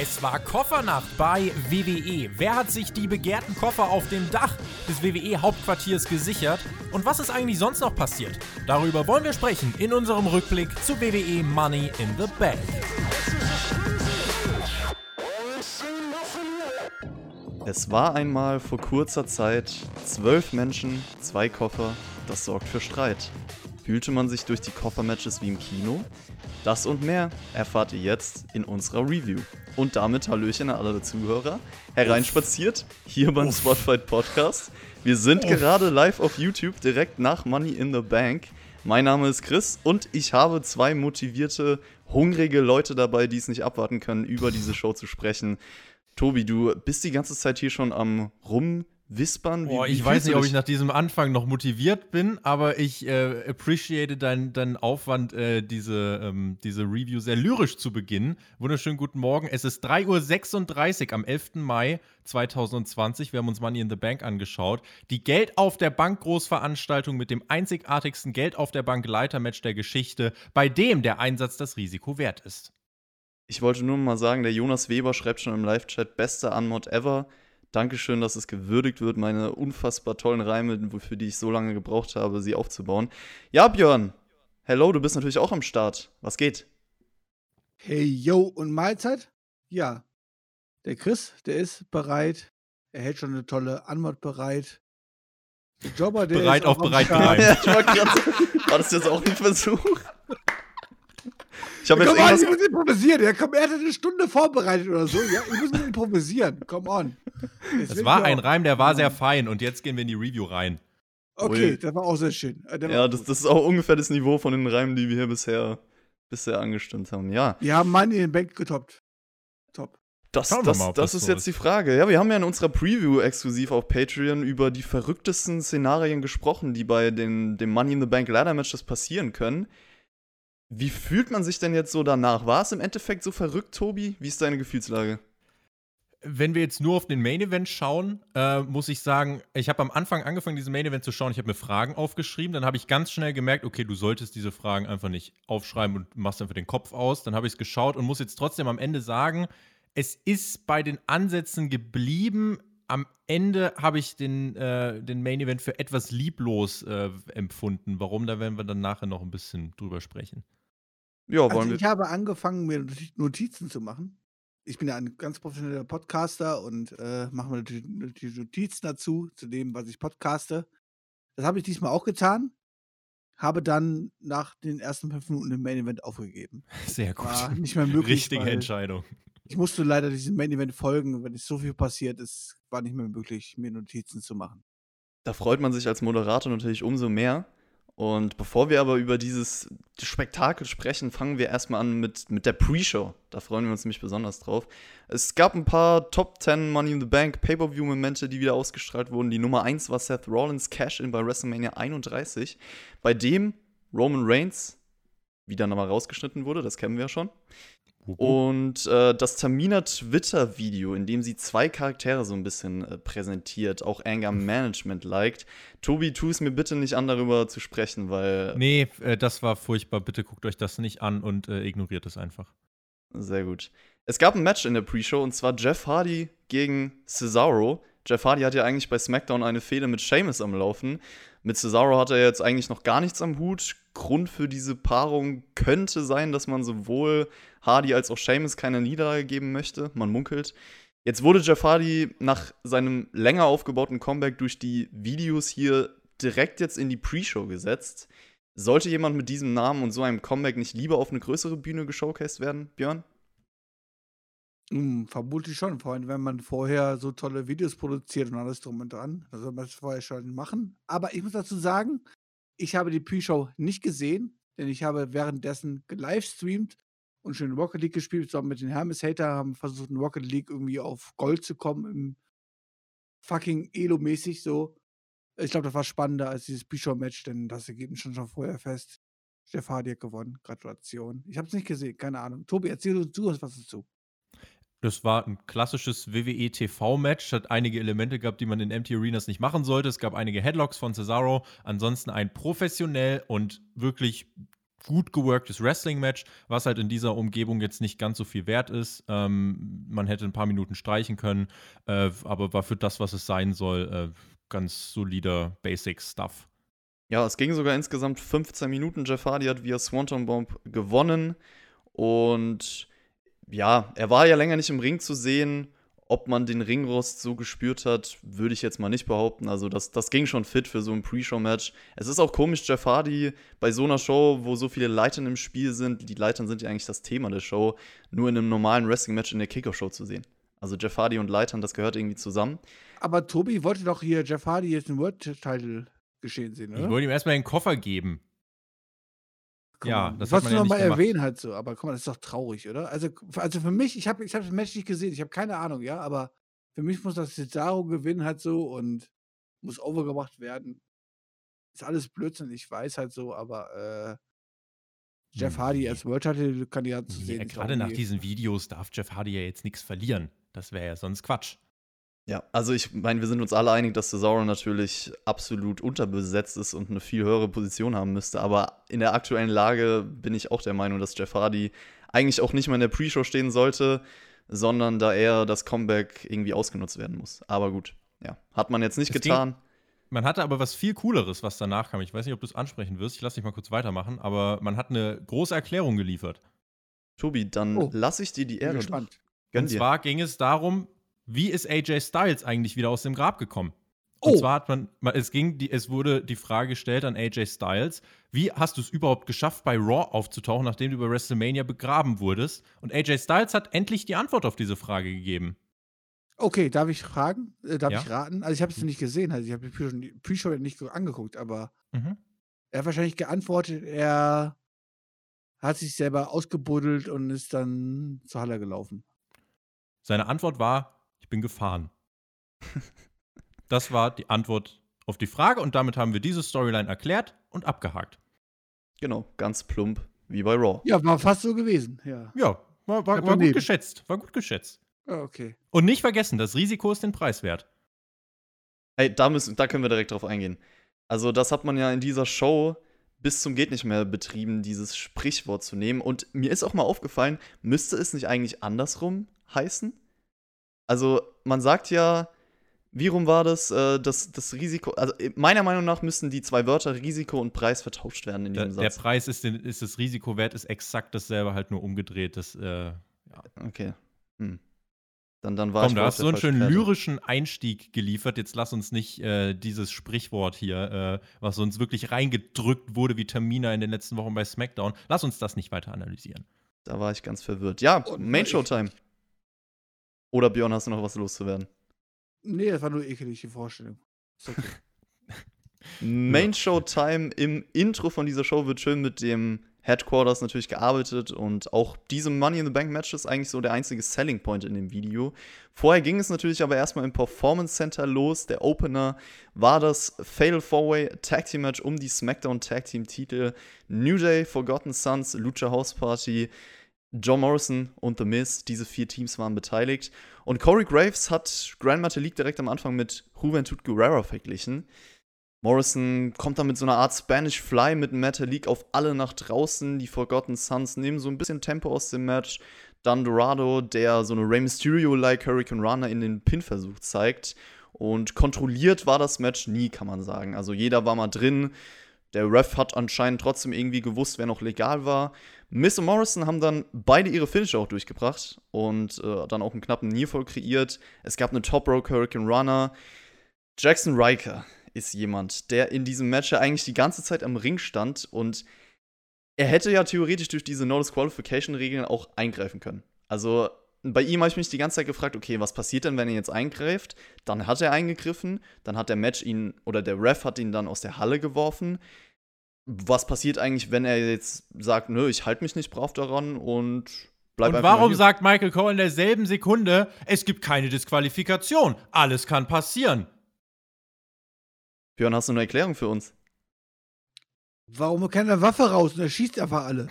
Es war Koffernacht bei WWE. Wer hat sich die begehrten Koffer auf dem Dach des WWE-Hauptquartiers gesichert? Und was ist eigentlich sonst noch passiert? Darüber wollen wir sprechen in unserem Rückblick zu WWE Money in the Bank. Es war einmal vor kurzer Zeit zwölf Menschen, zwei Koffer, das sorgt für Streit. Fühlte man sich durch die Koffermatches wie im Kino? Das und mehr erfahrt ihr jetzt in unserer Review. Und damit Hallöchen an alle Zuhörer. Hereinspaziert, hier beim Spotlight Podcast. Wir sind Uff. gerade live auf YouTube, direkt nach Money in the Bank. Mein Name ist Chris und ich habe zwei motivierte, hungrige Leute dabei, die es nicht abwarten können, über diese Show zu sprechen. Tobi, du bist die ganze Zeit hier schon am Rum Wispern? Boah, wie, wie ich weiß nicht, ob ich nach diesem Anfang noch motiviert bin, aber ich äh, appreciate deinen dein Aufwand, äh, diese, ähm, diese Review sehr lyrisch zu beginnen. Wunderschönen guten Morgen. Es ist 3.36 Uhr am 11. Mai 2020. Wir haben uns Money in the Bank angeschaut. Die Geld auf der Bank Großveranstaltung mit dem einzigartigsten Geld auf der Bank Leitermatch der Geschichte, bei dem der Einsatz das Risiko wert ist. Ich wollte nur mal sagen, der Jonas Weber schreibt schon im Live-Chat, beste Unmod ever. Dankeschön, dass es gewürdigt wird, meine unfassbar tollen Reime, für die ich so lange gebraucht habe, sie aufzubauen. Ja, Björn, hello, du bist natürlich auch am Start. Was geht? Hey, yo, und Mahlzeit? Ja. Der Chris, der ist bereit. Er hält schon eine tolle Anmod bereit. Der Jobber, der bereit ist auch, auch bereit, bereit. War das jetzt auch ein Versuch? Ich habe jetzt on, ich muss improvisieren. Ja, komm, er hat eine Stunde vorbereitet oder so. Ja, ich muss improvisieren. Come on. Das war ein Reim, der war sehr fein. Und jetzt gehen wir in die Review rein. Okay, Ui. das war auch sehr schön. Äh, ja, das, das, ist auch ungefähr das Niveau von den Reimen, die wir hier bisher, bisher angestimmt haben. Ja. Wir haben Mann in den Bank getoppt. Top. Das, das, mal, das ist so jetzt ist. die Frage. Ja, wir haben ja in unserer Preview exklusiv auf Patreon über die verrücktesten Szenarien gesprochen, die bei den, dem Money in the Bank Ladder Matches passieren können. Wie fühlt man sich denn jetzt so danach? War es im Endeffekt so verrückt, Tobi? Wie ist deine Gefühlslage? Wenn wir jetzt nur auf den Main Event schauen, äh, muss ich sagen, ich habe am Anfang angefangen, diesen Main Event zu schauen. Ich habe mir Fragen aufgeschrieben. Dann habe ich ganz schnell gemerkt, okay, du solltest diese Fragen einfach nicht aufschreiben und machst einfach den Kopf aus. Dann habe ich es geschaut und muss jetzt trotzdem am Ende sagen, es ist bei den Ansätzen geblieben. Am Ende habe ich den, äh, den Main Event für etwas lieblos äh, empfunden. Warum? Da werden wir dann nachher noch ein bisschen drüber sprechen. Ja, wollen also ich wir. habe angefangen, mir Notizen zu machen. Ich bin ja ein ganz professioneller Podcaster und äh, mache mir natürlich Notizen dazu, zu dem, was ich podcaste. Das habe ich diesmal auch getan. Habe dann nach den ersten fünf Minuten im Main Event aufgegeben. Sehr gut. War nicht mehr möglich. Richtige Entscheidung. Ich musste leider diesem Main Event folgen, wenn es so viel passiert ist, war nicht mehr möglich, mir Notizen zu machen. Da freut man sich als Moderator natürlich umso mehr, und bevor wir aber über dieses Spektakel sprechen, fangen wir erstmal an mit, mit der Pre-Show. Da freuen wir uns nämlich besonders drauf. Es gab ein paar Top 10 Money in the Bank Pay-Per-View-Momente, die wieder ausgestrahlt wurden. Die Nummer 1 war Seth Rollins Cash-In bei WrestleMania 31, bei dem Roman Reigns wieder nochmal rausgeschnitten wurde, das kennen wir ja schon. Und äh, das Tamina Twitter-Video, in dem sie zwei Charaktere so ein bisschen äh, präsentiert, auch Anger Management liked. Tobi, tu es mir bitte nicht an, darüber zu sprechen, weil. Nee, äh, das war furchtbar. Bitte guckt euch das nicht an und äh, ignoriert es einfach. Sehr gut. Es gab ein Match in der Pre-Show und zwar Jeff Hardy gegen Cesaro. Jeff Hardy hat ja eigentlich bei SmackDown eine Fehde mit Sheamus am Laufen. Mit Cesaro hat er jetzt eigentlich noch gar nichts am Hut. Grund für diese Paarung könnte sein, dass man sowohl Hardy als auch Sheamus keine Niederlage geben möchte. Man munkelt. Jetzt wurde Jeff Hardy nach seinem länger aufgebauten Comeback durch die Videos hier direkt jetzt in die Pre-Show gesetzt. Sollte jemand mit diesem Namen und so einem Comeback nicht lieber auf eine größere Bühne geshowcased werden, Björn? Hm, vermutlich schon, vor allem wenn man vorher so tolle Videos produziert und alles drum und dran. Da soll man das vorher schon machen. Aber ich muss dazu sagen, ich habe die Pre-Show nicht gesehen, denn ich habe währenddessen gelivestreamt und schön Rocket League gespielt, zusammen mit den Hermes-Hater, haben versucht, in Rocket League irgendwie auf Gold zu kommen, im fucking Elo-mäßig so. Ich glaube, das war spannender als dieses Pre-Show-Match, denn das Ergebnis schon schon vorher fest. Hardy hat gewonnen. Gratulation. Ich habe es nicht gesehen, keine Ahnung. Tobi, erzähl uns was dazu. Das war ein klassisches WWE TV-Match, hat einige Elemente gehabt, die man in Empty Arenas nicht machen sollte. Es gab einige Headlocks von Cesaro, ansonsten ein professionell und wirklich gut geworktes Wrestling-Match, was halt in dieser Umgebung jetzt nicht ganz so viel wert ist. Ähm, man hätte ein paar Minuten streichen können, äh, aber war für das, was es sein soll, äh, ganz solider Basic-Stuff. Ja, es ging sogar insgesamt 15 Minuten. Jeff Hardy hat via Swanton Bomb gewonnen. Und ja, er war ja länger nicht im Ring zu sehen. Ob man den Ringrost so gespürt hat, würde ich jetzt mal nicht behaupten. Also, das, das ging schon fit für so ein Pre-Show-Match. Es ist auch komisch, Jeff Hardy bei so einer Show, wo so viele Leitern im Spiel sind, die Leitern sind ja eigentlich das Thema der Show, nur in einem normalen Wrestling-Match in der Kicker-Show zu sehen. Also, Jeff Hardy und Leitern, das gehört irgendwie zusammen. Aber Tobi wollte doch hier Jeff Hardy jetzt einen World-Title geschehen sehen, oder? Ich wollte ihm erstmal den Koffer geben. Komm Ja, das wolltest du ja noch nicht mal gemacht. erwähnen halt so. Aber guck mal, das ist doch traurig, oder? Also, also für mich, ich habe ich hab das Match nicht gesehen, ich habe keine Ahnung, ja, aber für mich muss das Cesaro gewinnen halt so und muss overgebracht werden. Ist alles Blödsinn, ich weiß halt so, aber äh, Jeff Hardy Nee. als World-Title-Kandidat zu Nee, sehen. gerade nach diesen Videos darf Jeff Hardy ja jetzt nichts verlieren. Das wäre ja sonst Quatsch. Ja, also ich meine, wir sind uns alle einig, dass Cesaro natürlich absolut unterbesetzt ist und eine viel höhere Position haben müsste. Aber in der aktuellen Lage bin ich auch der Meinung, dass Jeff Hardy eigentlich auch nicht mal in der Pre-Show stehen sollte, sondern da eher das Comeback irgendwie ausgenutzt werden muss. Aber gut, ja, hat man jetzt nicht Es ging- getan. Man hatte aber was viel Cooleres, was danach kam. Ich weiß nicht, ob du es ansprechen wirst. Ich lasse dich mal kurz weitermachen. Aber man hat eine große Erklärung geliefert. Tobi, dann Oh, lass ich dir die Bin Ehre. gespannt. Gönn Und zwar ging es darum, wie ist AJ Styles eigentlich wieder aus dem Grab gekommen? Und Oh. zwar hat man, es ging, die, es wurde die Frage gestellt an AJ Styles, wie hast du es überhaupt geschafft, bei Raw aufzutauchen, nachdem du über WrestleMania begraben wurdest? Und AJ Styles hat endlich die Antwort auf diese Frage gegeben. Okay, darf ich fragen? Äh, darf Ja. ich raten? Also ich habe es nicht gesehen, also ich habe die Pre-Show- nicht ge- angeguckt, aber Mhm. er hat wahrscheinlich geantwortet, er hat sich selber ausgebuddelt und ist dann zur Halle gelaufen. Seine Antwort war, ich bin gefahren. das war die Antwort auf die Frage und damit haben wir diese Storyline erklärt und abgehakt. Genau, ganz plump, wie bei Raw. Ja, war fast so gewesen, ja. Ja, war, war, war gut geschätzt. War gut geschätzt. Ja, okay. Und nicht vergessen, das Risiko ist den Preis wert. Ey, da, müssen, da können wir direkt drauf eingehen. Also, das hat man ja in dieser Show bis zum geht nicht mehr betrieben, dieses Sprichwort zu nehmen. Und mir ist auch mal aufgefallen, müsste es nicht eigentlich andersrum heißen? Also, man sagt ja, wie rum war das? Äh, das, das Risiko, also äh, meiner Meinung nach müssten die zwei Wörter Risiko und Preis vertauscht werden in Der, diesem der Satz. Preis ist, den, ist das Risiko wert, ist exakt dasselbe, halt nur umgedreht. Das, äh, Okay. Hm. Dann, dann war komm, du hast der so einen schönen Fährte. lyrischen Einstieg geliefert. Jetzt lass uns nicht äh, dieses Sprichwort hier, äh, was uns wirklich reingedrückt wurde wie Termina in den letzten Wochen bei SmackDown, lass uns das nicht weiter analysieren. Da war ich ganz verwirrt. Ja, Main ich- Show-Time. Oder Björn, hast du noch was loszuwerden? Nee, das war nur ekelig, die Vorstellung. Okay. Main Show Time im Intro von dieser Show wird schön mit dem Headquarters natürlich gearbeitet und auch diese Money in the Bank Match ist eigentlich so der einzige Selling Point in dem Video. Vorher ging es natürlich aber erstmal im Performance Center los. Der Opener war das Fatal Four Way Tag Team Match um die SmackDown Tag Team Titel. New Day, Forgotten Sons, Lucha House Party, John Morrison und The Miz, diese vier Teams waren beteiligt. Und Corey Graves hat Grand Metalik direkt am Anfang mit Juventud Guerrero verglichen. Morrison kommt dann mit so einer Art Spanish Fly mit Metalik auf alle nach draußen. Die Forgotten Sons nehmen so ein bisschen Tempo aus dem Match. Dann Dorado, der so eine Rey Mysterio-like Hurricane Runner in den Pin-Versuch zeigt. Und kontrolliert war das Match nie, kann man sagen. Also jeder war mal drin. Der Ref hat anscheinend trotzdem irgendwie gewusst, wer noch legal war. Miss und Morrison haben dann beide ihre Finisher auch durchgebracht und äh, dann auch einen knappen Nearfall kreiert. Es gab eine Top Rope Hurricane Runner. Jackson Riker ist jemand, der in diesem Match ja eigentlich die ganze Zeit am Ring stand und er hätte ja theoretisch durch diese No Disqualification Regeln auch eingreifen können. Also bei ihm habe ich mich die ganze Zeit gefragt, okay, was passiert denn, wenn er jetzt eingreift? Dann hat er eingegriffen, dann hat der Match ihn oder der Ref hat ihn dann aus der Halle geworfen. Was passiert eigentlich, wenn er jetzt sagt, nö, ich halte mich nicht brav daran und bleib Und warum hier? sagt Michael Cole in derselben Sekunde, es gibt keine Disqualifikation, alles kann passieren? Björn, hast du eine Erklärung für uns? Warum holt keine Waffe raus und er schießt einfach alle?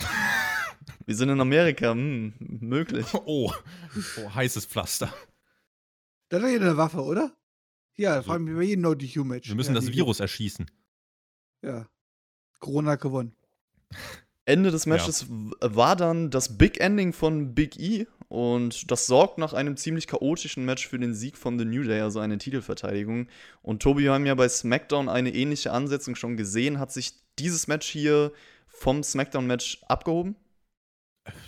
Wir sind in Amerika, hm, möglich. Oh, oh heißes Pflaster. Da hat doch jeder eine Waffe, oder? Ja, vor allem bei jedem No DQ Match. Wir müssen ja, das Virus erschießen. Ja. Corona hat gewonnen. Ende des Matches ja. war dann das Big Ending von Big E und das sorgt nach einem ziemlich chaotischen Match für den Sieg von The New Day, also eine Titelverteidigung. Und Tobi, wir haben ja bei SmackDown eine ähnliche Ansetzung schon gesehen. Hat sich dieses Match hier vom SmackDown-Match abgehoben?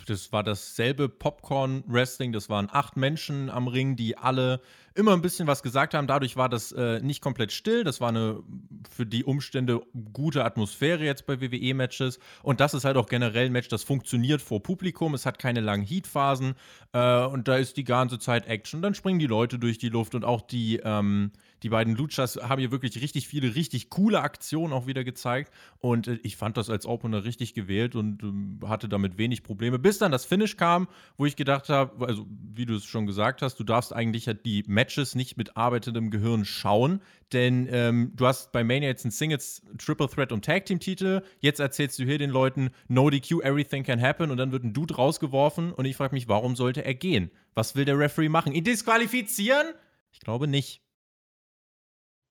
Das war dasselbe Popcorn-Wrestling. Das waren acht Menschen am Ring, die alle immer ein bisschen was gesagt haben. Dadurch war das äh, nicht komplett still. Das war eine für die Umstände gute Atmosphäre jetzt bei WWE-Matches. Und das ist halt auch generell ein Match, das funktioniert vor Publikum. Es hat keine langen Heatphasen. Äh, und da ist die ganze Zeit Action. Dann springen die Leute durch die Luft und auch die. Ähm, die beiden Luchas haben hier wirklich richtig viele, richtig coole Aktionen auch wieder gezeigt. Und äh, ich fand das als Opener richtig gewählt und äh, hatte damit wenig Probleme. Bis dann das Finish kam, wo ich gedacht habe, also wie du es schon gesagt hast, du darfst eigentlich die Matches nicht mit arbeitendem Gehirn schauen. Denn ähm, du hast bei Mania jetzt einen Singles, Triple Threat und Tag Team Titel. Jetzt erzählst du hier den Leuten, no DQ, everything can happen. Und dann wird ein Dude rausgeworfen. Und ich frage mich, warum sollte er gehen? Was will der Referee machen? Ihn disqualifizieren? Ich glaube nicht.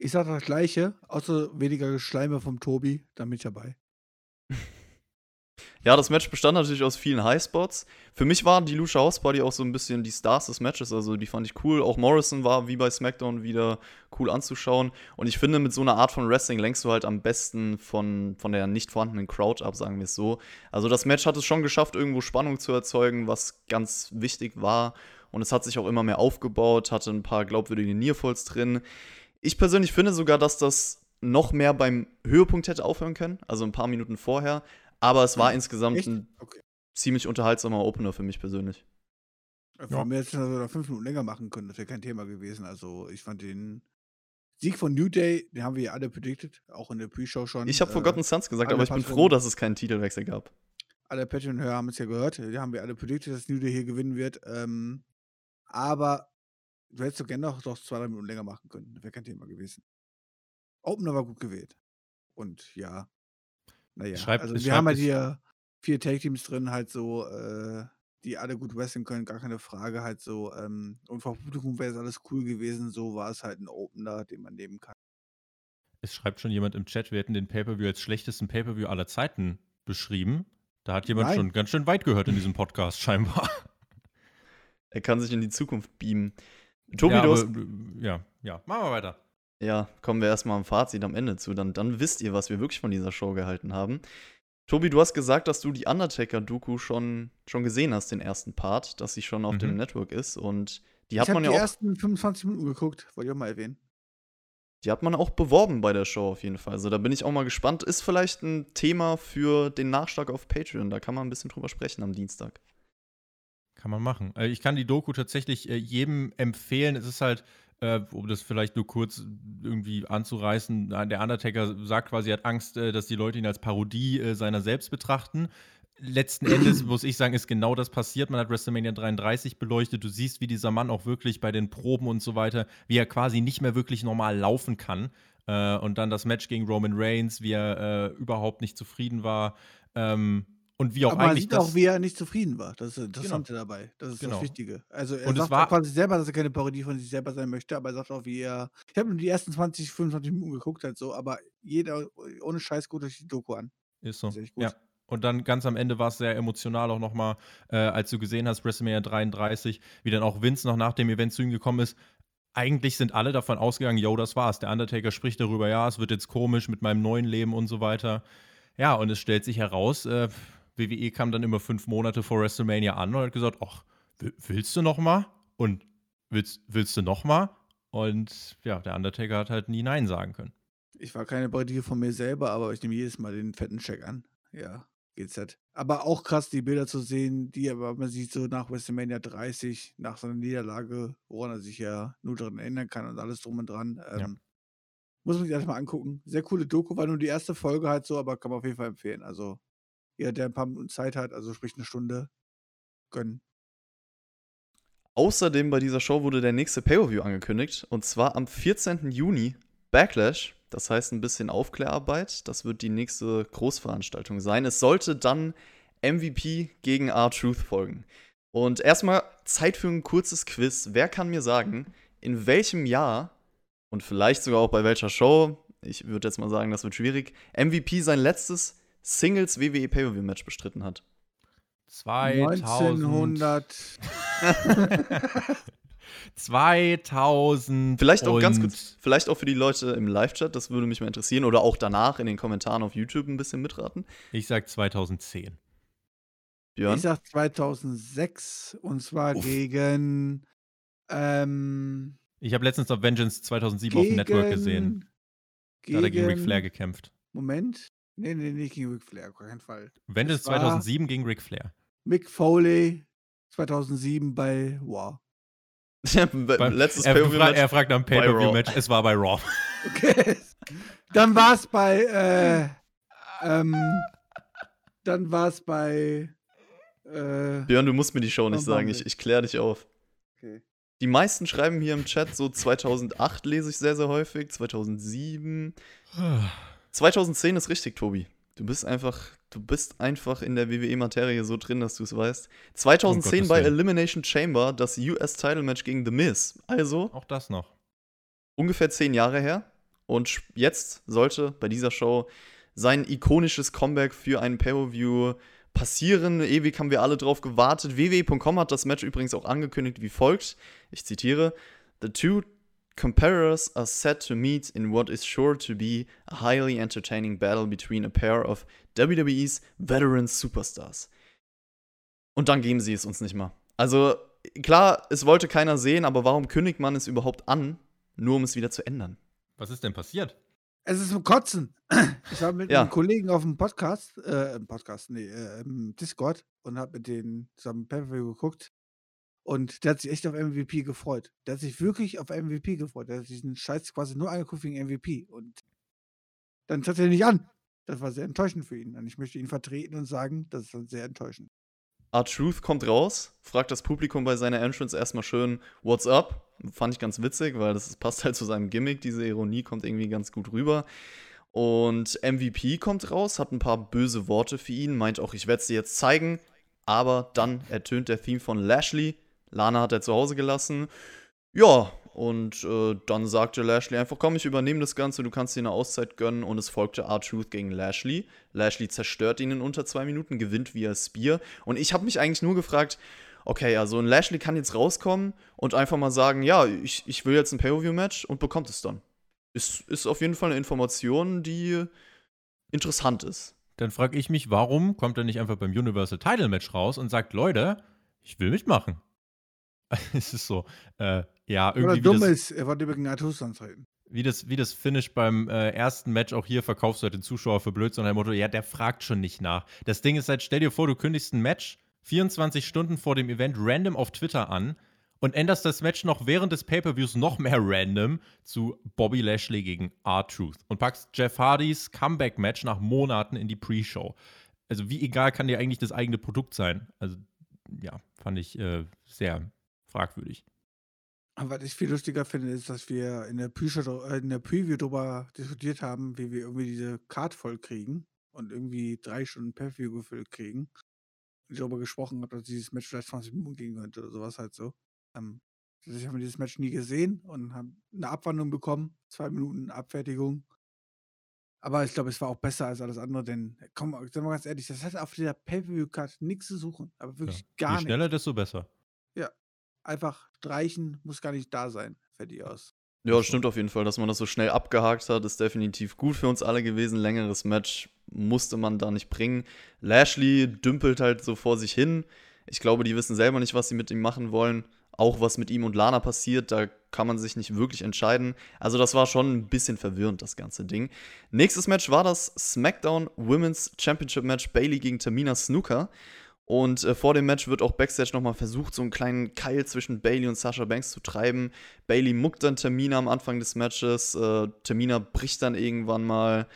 Ich sage das Gleiche, außer weniger Geschleime vom Tobi, da bin ich dabei. Ja, das Match bestand natürlich aus vielen Highspots. Für mich waren die Lucha House Party auch so ein bisschen die Stars des Matches. Also die fand ich cool. Auch Morrison war wie bei SmackDown wieder cool anzuschauen. Und ich finde, mit so einer Art von Wrestling lenkst du halt am besten von, von der nicht vorhandenen Crowd ab, sagen wir es so. Also das Match hat es schon geschafft, irgendwo Spannung zu erzeugen, was ganz wichtig war. Und es hat sich auch immer mehr aufgebaut, hatte ein paar glaubwürdige Nearfalls drin. Ich persönlich finde sogar, dass das noch mehr beim Höhepunkt hätte aufhören können, also ein paar Minuten vorher. Aber es war mhm. insgesamt Echt? ein okay. ziemlich unterhaltsamer Opener für mich persönlich. Von ja. hätte es sogar fünf Minuten länger machen können, das wäre kein Thema gewesen. Also ich fand den Sieg von New Day, den haben wir ja alle predicted, auch in der Pre-Show schon. Ich habe äh, Forgotten Sons gesagt, aber ich bin froh, dass es keinen Titelwechsel gab. Alle Patreon-Hörer haben es ja gehört, die haben wir alle predicted, dass New Day hier gewinnen wird. Ähm, aber du hättest doch gerne noch, noch zwei, drei Minuten länger machen können, das wäre kein Thema gewesen. Opener war gut gewählt. Und ja, naja, schreibt, also wir haben halt hier vier Tag-Teams drin, halt so, äh, die alle gut wrestlen können, gar keine Frage, halt so. Ähm, und vor Publikum wäre es alles cool gewesen, so war es halt ein Opener, den man nehmen kann. Es schreibt schon jemand im Chat, wir hätten den Pay-Per-View als schlechtesten Pay-Per-View aller Zeiten beschrieben. Da hat jemand Nein. schon ganz schön weit gehört in diesem Podcast, scheinbar. Er kann sich in die Zukunft beamen. Tobi, ja, du hast, ja, ja, machen wir weiter. Ja, kommen wir erstmal am Fazit am Ende zu. Dann, dann wisst ihr, was wir wirklich von dieser Show gehalten haben. Tobi, du hast gesagt, dass du die Undertaker-Doku schon, schon gesehen hast, den ersten Part, dass sie schon auf mhm. dem Network ist. Und die hat ich man ja auch. Ich habe die ersten 25 Minuten geguckt, wollte ich auch mal erwähnen. Die hat man auch beworben bei der Show auf jeden Fall. Also da bin ich auch mal gespannt. Ist vielleicht ein Thema für den Nachschlag auf Patreon. Da kann man ein bisschen drüber sprechen am Dienstag. Kann man machen. Äh, ich kann die Doku tatsächlich äh, jedem empfehlen. Es ist halt äh, um das vielleicht nur kurz irgendwie anzureißen, der Undertaker sagt quasi, er hat Angst, dass die Leute ihn als Parodie seiner selbst betrachten. Letzten Endes muss ich sagen, ist genau das passiert. Man hat WrestleMania 33 beleuchtet. Du siehst, wie dieser Mann auch wirklich bei den Proben und so weiter, wie er quasi nicht mehr wirklich normal laufen kann. Äh, und dann das Match gegen Roman Reigns, wie er äh, überhaupt nicht zufrieden war. Ähm, und wie auch Aber eigentlich. Man sieht auch, wie er nicht zufrieden war. Das ist das genau. Interessante genau. dabei. Das ist genau. das Wichtige. Also er und sagt war quasi selber, dass er keine Parodie von sich selber sein möchte, aber er sagt auch, wie er. Ich habe nur die ersten 20, 25 Minuten geguckt, halt so, aber jeder ohne Scheiß gut durch die Doku an. Ist so. Ist ja. Und dann ganz am Ende war es sehr emotional auch nochmal, äh, als du gesehen hast, WrestleMania 33, wie dann auch Vince noch nach dem Event zu ihm gekommen ist. Eigentlich sind alle davon ausgegangen, yo, das war's. Der Undertaker spricht darüber, ja, es wird jetzt komisch mit meinem neuen Leben und so weiter. Ja, und es stellt sich heraus, äh, WWE kam dann immer fünf Monate vor WrestleMania an und hat gesagt, ach, willst du noch mal? Und willst, willst du noch mal? Und ja, der Undertaker hat halt nie Nein sagen können. Ich war keine Parodie von mir selber, aber ich nehme jedes Mal den fetten Check an. Ja, geht's halt. Aber auch krass, die Bilder zu sehen, die aber man sieht so nach WrestleMania 30, nach seiner Niederlage, woran er sich ja nur daran erinnern kann und alles drum und dran. Ähm, ja. Muss man sich erstmal angucken. Sehr coole Doku, war nur die erste Folge halt so, aber kann man auf jeden Fall empfehlen. Also jeder, der ein paar Minuten Zeit hat, also sprich eine Stunde, gönnen. Außerdem bei dieser Show wurde der nächste Pay-Per-View angekündigt und zwar am 14. Juni Backlash. Das heißt ein bisschen Aufklärarbeit. Das wird die nächste Großveranstaltung sein. Es sollte dann MVP gegen R-Truth folgen. Und erstmal Zeit für ein kurzes Quiz. Wer kann mir sagen, in welchem Jahr und vielleicht sogar auch bei welcher Show, ich würde jetzt mal sagen, das wird schwierig, MVP sein letztes Singles WWE Pay-Per-View-Match bestritten hat? 2000. 1900. 2000. Vielleicht auch ganz kurz, vielleicht auch für die Leute im Live-Chat, das würde mich mal interessieren. Oder auch danach in den Kommentaren auf YouTube ein bisschen mitraten. Ich sag 2010. Björn? Ich sag 2006 und zwar Uff. gegen. Ähm, Ich habe letztens noch Vengeance 2007 auf dem Network gesehen. Da hat er gegen Ric Flair gekämpft. Moment. Nee, nee, nicht gegen Ric Flair, auf keinen Fall. Vengeance Es war- 2007 gegen Ric Flair. Mick Foley 2007 bei War. Beim- Letztes er, fra er fragt nach bei Raw. Pay-Per-View-Match. Es war bei Raw. Okay. Dann war es bei. Äh, ähm, dann war es bei. Äh, Björn, du musst mir die Show nicht sagen, ich, ich kläre dich auf. okay. Die meisten schreiben hier im Chat so 2008 lese ich sehr, sehr häufig, 2007. 2010 ist richtig, Tobi. Du bist einfach, du bist einfach in der WWE-Materie so drin, dass du es weißt. 2010 Gottes bei. Elimination Chamber das US-Title-Match gegen The Miz. Also Auch das noch. ungefähr zehn Jahre her. Und jetzt sollte bei dieser Show sein ikonisches Comeback für einen Pay-Per-View passieren. Ewig haben wir alle drauf gewartet. WWE.com hat das Match übrigens auch angekündigt wie folgt. Ich zitiere: The two competitors are set to meet in what is sure to be a highly entertaining battle between a pair of WWE's veteran superstars. Und dann geben sie es uns nicht mal. Also klar, es wollte keiner sehen, aber warum kündigt man es überhaupt an, nur um es wieder zu ändern? Was ist denn passiert? Es ist zum Kotzen. Ich war mit Ja. einem Kollegen auf dem Podcast, äh, im Podcast, nee, äh, im Discord und habe mit denen zusammen Pay-Per-View geguckt. Und der hat sich echt auf MVP gefreut. Der hat sich wirklich auf MVP gefreut. Der hat den Scheiß quasi nur angeguckt wegen MVP. Und dann tritt er nicht an. Das war sehr enttäuschend für ihn. Und ich möchte ihn vertreten und sagen, das ist dann sehr enttäuschend. R-Truth kommt raus, fragt das Publikum bei seiner Entrance erstmal schön, what's up? Fand ich ganz witzig, weil das passt halt zu seinem Gimmick. Diese Ironie kommt irgendwie ganz gut rüber. Und MVP kommt raus, hat ein paar böse Worte für ihn, meint auch, ich werde es dir jetzt zeigen. Aber dann ertönt der Theme von Lashley. Lana hat er zu Hause gelassen. Ja, und äh, dann sagte Lashley einfach, komm, ich übernehme das Ganze, du kannst dir eine Auszeit gönnen. Und es folgte R-Truth gegen Lashley. Lashley zerstört ihn in unter zwei Minuten, gewinnt via Spear. Und ich habe mich eigentlich nur gefragt, okay, also ein Lashley kann jetzt rauskommen und einfach mal sagen, ja, ich, ich will jetzt ein Pay-Per-View-Match und bekommt es dann. Ist, ist auf jeden Fall eine Information, die interessant ist. Dann frage ich mich, warum kommt er nicht einfach beim Universal Title Match raus und sagt, Leute, ich will mitmachen. es ist so, äh, ja, Oder irgendwie wie dumm das, ist, er wollte gegen Artus antreten. wie das, wie das Finish beim äh, ersten Match auch hier verkaufst du halt den Zuschauer für Blödsinn, sondern Motto, ja, der fragt schon nicht nach. Das Ding ist halt, stell dir vor, du kündigst ein Match 24 Stunden vor dem Event random auf Twitter an und änderst das Match noch während des Pay-Per-Views noch mehr random zu Bobby Lashley gegen R-Truth und packst Jeff Hardys Comeback-Match nach Monaten in die Pre-Show. Also wie egal kann dir eigentlich das eigene Produkt sein? Also ja, fand ich äh, sehr fragwürdig. Was ich viel lustiger finde, ist, dass wir in der, äh, in der Preview darüber diskutiert haben, wie wir irgendwie diese Card voll kriegen und irgendwie drei Stunden Pay-View gefüllt kriegen. Und ich darüber gesprochen habe, dass dieses Match vielleicht 20 Minuten gehen könnte oder sowas halt so. Ähm, also ich habe dieses Match nie gesehen und habe eine Abwandlung bekommen, zwei Minuten Abfertigung. Aber ich glaube, es war auch besser als alles andere, denn, komm, sagen wir ganz ehrlich, das hat auf der Pay-Per-View-Card nichts zu suchen. Aber wirklich Ja. gar Je nichts schneller, desto besser. Einfach streichen, muss gar nicht da sein. Fertig aus. Ja, stimmt auf jeden Fall, dass man das so schnell abgehakt hat, ist definitiv gut für uns alle gewesen. Längeres Match musste man da nicht bringen. Lashley dümpelt halt so vor sich hin. Ich glaube, die wissen selber nicht, was sie mit ihm machen wollen. Auch was mit ihm und Lana passiert, da kann man sich nicht wirklich entscheiden. Also, das war schon ein bisschen verwirrend, das ganze Ding. Nächstes Match war das SmackDown Women's Championship Match Bailey gegen Tamina Snooker. Und äh, vor dem Match wird auch Backstage nochmal versucht, so einen kleinen Keil zwischen Bailey und Sasha Banks zu treiben. Bailey muckt dann Tamina am Anfang des Matches. Äh, Tamina bricht dann irgendwann mal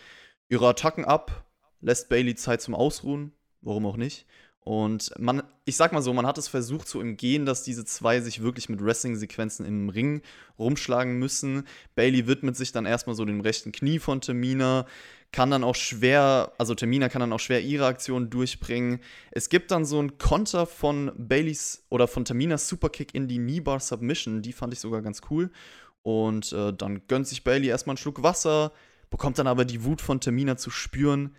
ihre Attacken ab, lässt Bailey Zeit zum Ausruhen. Warum auch nicht? Und man, ich sag mal so, man hat es versucht zu umgehen, dass diese zwei sich wirklich mit Wrestling-Sequenzen im Ring rumschlagen müssen. Bailey widmet sich dann erstmal so dem rechten Knie von Tamina, kann dann auch schwer, also Tamina kann dann auch schwer ihre Aktion durchbringen. Es gibt dann so einen Konter von Baileys oder von Taminas Superkick in die Kneebar Submission, die fand ich sogar ganz cool. Und äh, dann gönnt sich Bailey erstmal einen Schluck Wasser, bekommt dann aber die Wut von Tamina zu spüren,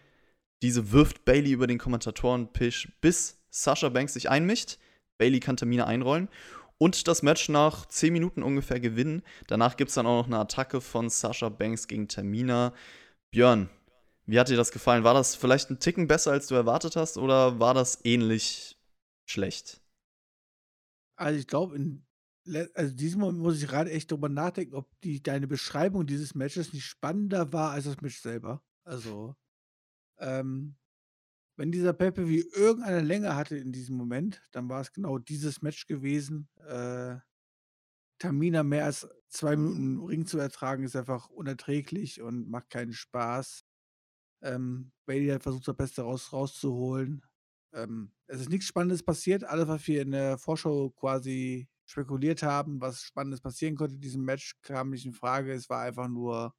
Diese wirft Bailey über den Kommentatoren-Pisch, bis Sasha Banks sich einmischt. Bailey kann Tamina einrollen und das Match nach 10 Minuten ungefähr gewinnen. Danach gibt es dann auch noch eine Attacke von Sasha Banks gegen Tamina. Björn, wie hat dir das gefallen? War das vielleicht ein Ticken besser, als du erwartet hast, oder war das ähnlich schlecht? Also ich glaube, in also diesem Moment muss ich gerade echt drüber nachdenken, ob die, deine Beschreibung dieses Matches nicht spannender war als das Match selber. Also, ähm, wenn dieser Pepe wie irgendeine Länge hatte in diesem Moment, dann war es genau dieses Match gewesen. Äh, Tamina mehr als zwei Minuten Ring zu ertragen, ist einfach unerträglich und macht keinen Spaß. Ähm, Bailey hat versucht, das Beste raus, rauszuholen. Ähm, es ist nichts Spannendes passiert. Alles, was wir in der Vorschau quasi spekuliert haben, was Spannendes passieren konnte in diesem Match, kam nicht in Frage. Es war einfach nur,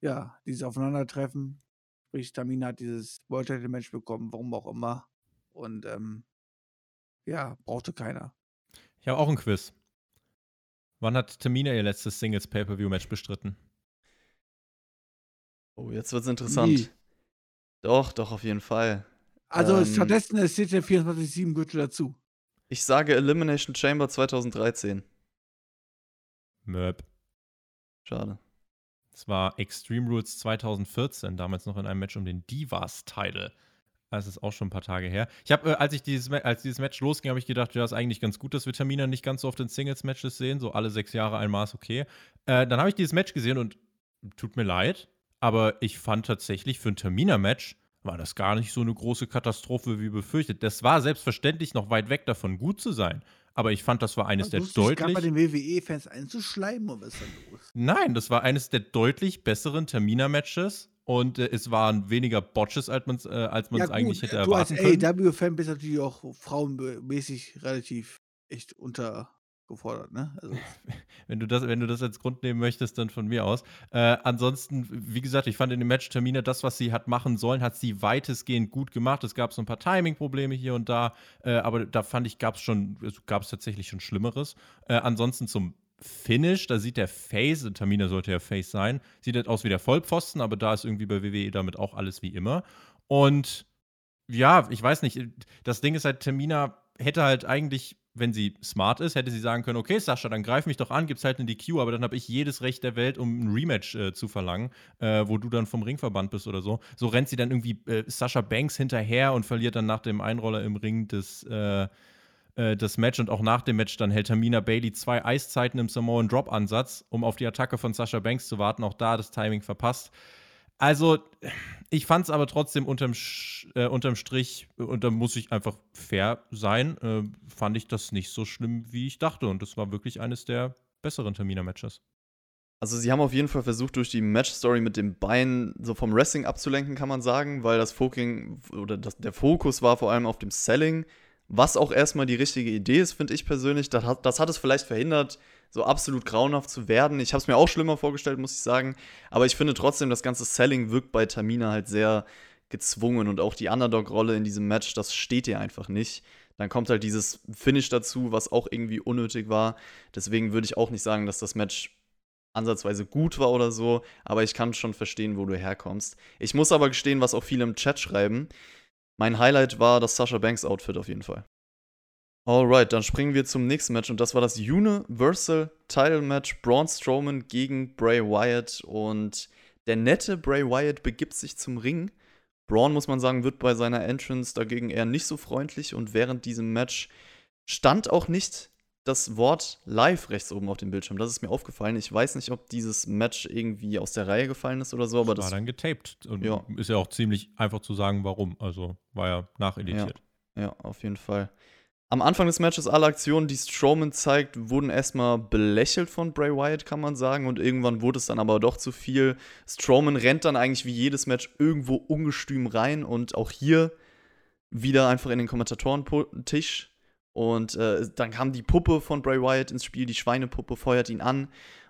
ja, dieses Aufeinandertreffen. Sprich, Tamina hat dieses World Title Match bekommen, warum auch immer. Und ähm, ja, brauchte keiner. Ich habe auch ein Quiz. Wann hat Tamina ihr letztes Singles Pay-Per-View-Match bestritten? Oh, jetzt wird's interessant. Nie. Doch, doch, auf jeden Fall. Also ähm, stattdessen es steht der 24-7 Gürtel dazu. Ich sage Elimination Chamber 2013. Möb. Schade. Es war Extreme Rules 2014, damals noch in einem Match um den Divas-Title. Das ist auch schon ein paar Tage her. Ich habe, äh, als ich dieses, als dieses Match losging, habe ich gedacht, ja, ist eigentlich ganz gut, dass wir Tamina nicht ganz so oft in Singles-Matches sehen, so alle sechs Jahre einmal ist okay. Äh, dann habe ich dieses Match gesehen und tut mir leid, aber ich fand tatsächlich für ein Tamina-Match war das gar nicht so eine große Katastrophe wie befürchtet. Das war selbstverständlich noch weit weg davon, gut zu sein. Aber ich fand, das war eines der deutlich. bei den WWE-Fans einzuschleimen oder was ist da los? Nein, das war eines der deutlich besseren Termina-Matches. Und äh, es waren weniger Botches, als man es äh, ja, eigentlich hätte erwarten können. Du als AEW-Fan bist natürlich auch frauenmäßig relativ echt unter gefordert, ne? Also. wenn, du das, wenn du das als Grund nehmen möchtest, dann von mir aus. Äh, ansonsten, wie gesagt, ich fand in dem Match Termina das, was sie hat machen sollen, hat sie weitestgehend gut gemacht. Es gab so ein paar Timing-Probleme hier und da, äh, aber da fand ich, gab es schon, also gab es tatsächlich schon Schlimmeres. Äh, ansonsten zum Finish, da sieht der Face, Tamina sollte ja Face sein, sieht halt aus wie der Vollpfosten, aber da ist irgendwie bei WWE damit auch alles wie immer. Und ja, ich weiß nicht, das Ding ist halt, Tamina hätte halt eigentlich wenn sie smart ist, hätte sie sagen können, okay, Sascha, dann greif mich doch an, gib's halt in die Queue, aber dann habe ich jedes Recht der Welt, um ein Rematch äh, zu verlangen, äh, wo du dann vom Ringverband bist oder so. So rennt sie dann irgendwie äh, Sascha Banks hinterher und verliert dann nach dem Einroller im Ring das, äh, äh, das Match und auch nach dem Match dann hält Tamina Bailey zwei Eiszeiten im Samoan Drop Ansatz, um auf die Attacke von Sascha Banks zu warten. Auch da das Timing verpasst. Also, ich fand es aber trotzdem unterm, äh, unterm Strich, und da muss ich einfach fair sein, äh, fand ich das nicht so schlimm, wie ich dachte. Und das war wirklich eines der besseren Terminer-Matches. Also sie haben auf jeden Fall versucht, durch die Match-Story mit dem Bein so vom Wrestling abzulenken, kann man sagen, weil das Foking oder das, der Fokus war vor allem auf dem Selling, was auch erstmal die richtige Idee ist, finde ich persönlich. Das hat, das hat es vielleicht verhindert, so absolut grauenhaft zu werden. Ich habe es mir auch schlimmer vorgestellt, muss ich sagen. Aber ich finde trotzdem, das ganze Selling wirkt bei Tamina halt sehr gezwungen und auch die Underdog-Rolle in diesem Match, das steht ihr einfach nicht. Dann kommt halt dieses Finish dazu, was auch irgendwie unnötig war. Deswegen würde ich auch nicht sagen, dass das Match ansatzweise gut war oder so, aber ich kann schon verstehen, wo du herkommst. Ich muss aber gestehen, was auch viele im Chat schreiben. Mein Highlight war das Sasha Banks Outfit auf jeden Fall. Alright, dann springen wir zum nächsten Match und das war das Universal Title Match Braun Strowman gegen Bray Wyatt und der nette Bray Wyatt begibt sich zum Ring. Braun, muss man sagen, wird bei seiner Entrance dagegen eher nicht so freundlich und während diesem Match stand auch nicht das Wort live rechts oben auf dem Bildschirm. Das ist mir aufgefallen. Ich weiß nicht, ob dieses Match irgendwie aus der Reihe gefallen ist oder so, aber das, das war dann getaped und ja. ist ja auch ziemlich einfach zu sagen, warum. Also war ja nacheditiert. Ja, ja auf jeden Fall. Am Anfang des Matches alle Aktionen, die Strowman zeigt, wurden erstmal belächelt von Bray Wyatt, kann man sagen. Und irgendwann wurde es dann aber doch zu viel. Strowman rennt dann eigentlich wie jedes Match irgendwo ungestüm rein und auch hier wieder einfach in den Kommentatorentisch. Und äh, dann kam die Puppe von Bray Wyatt ins Spiel, die Schweinepuppe feuert ihn an.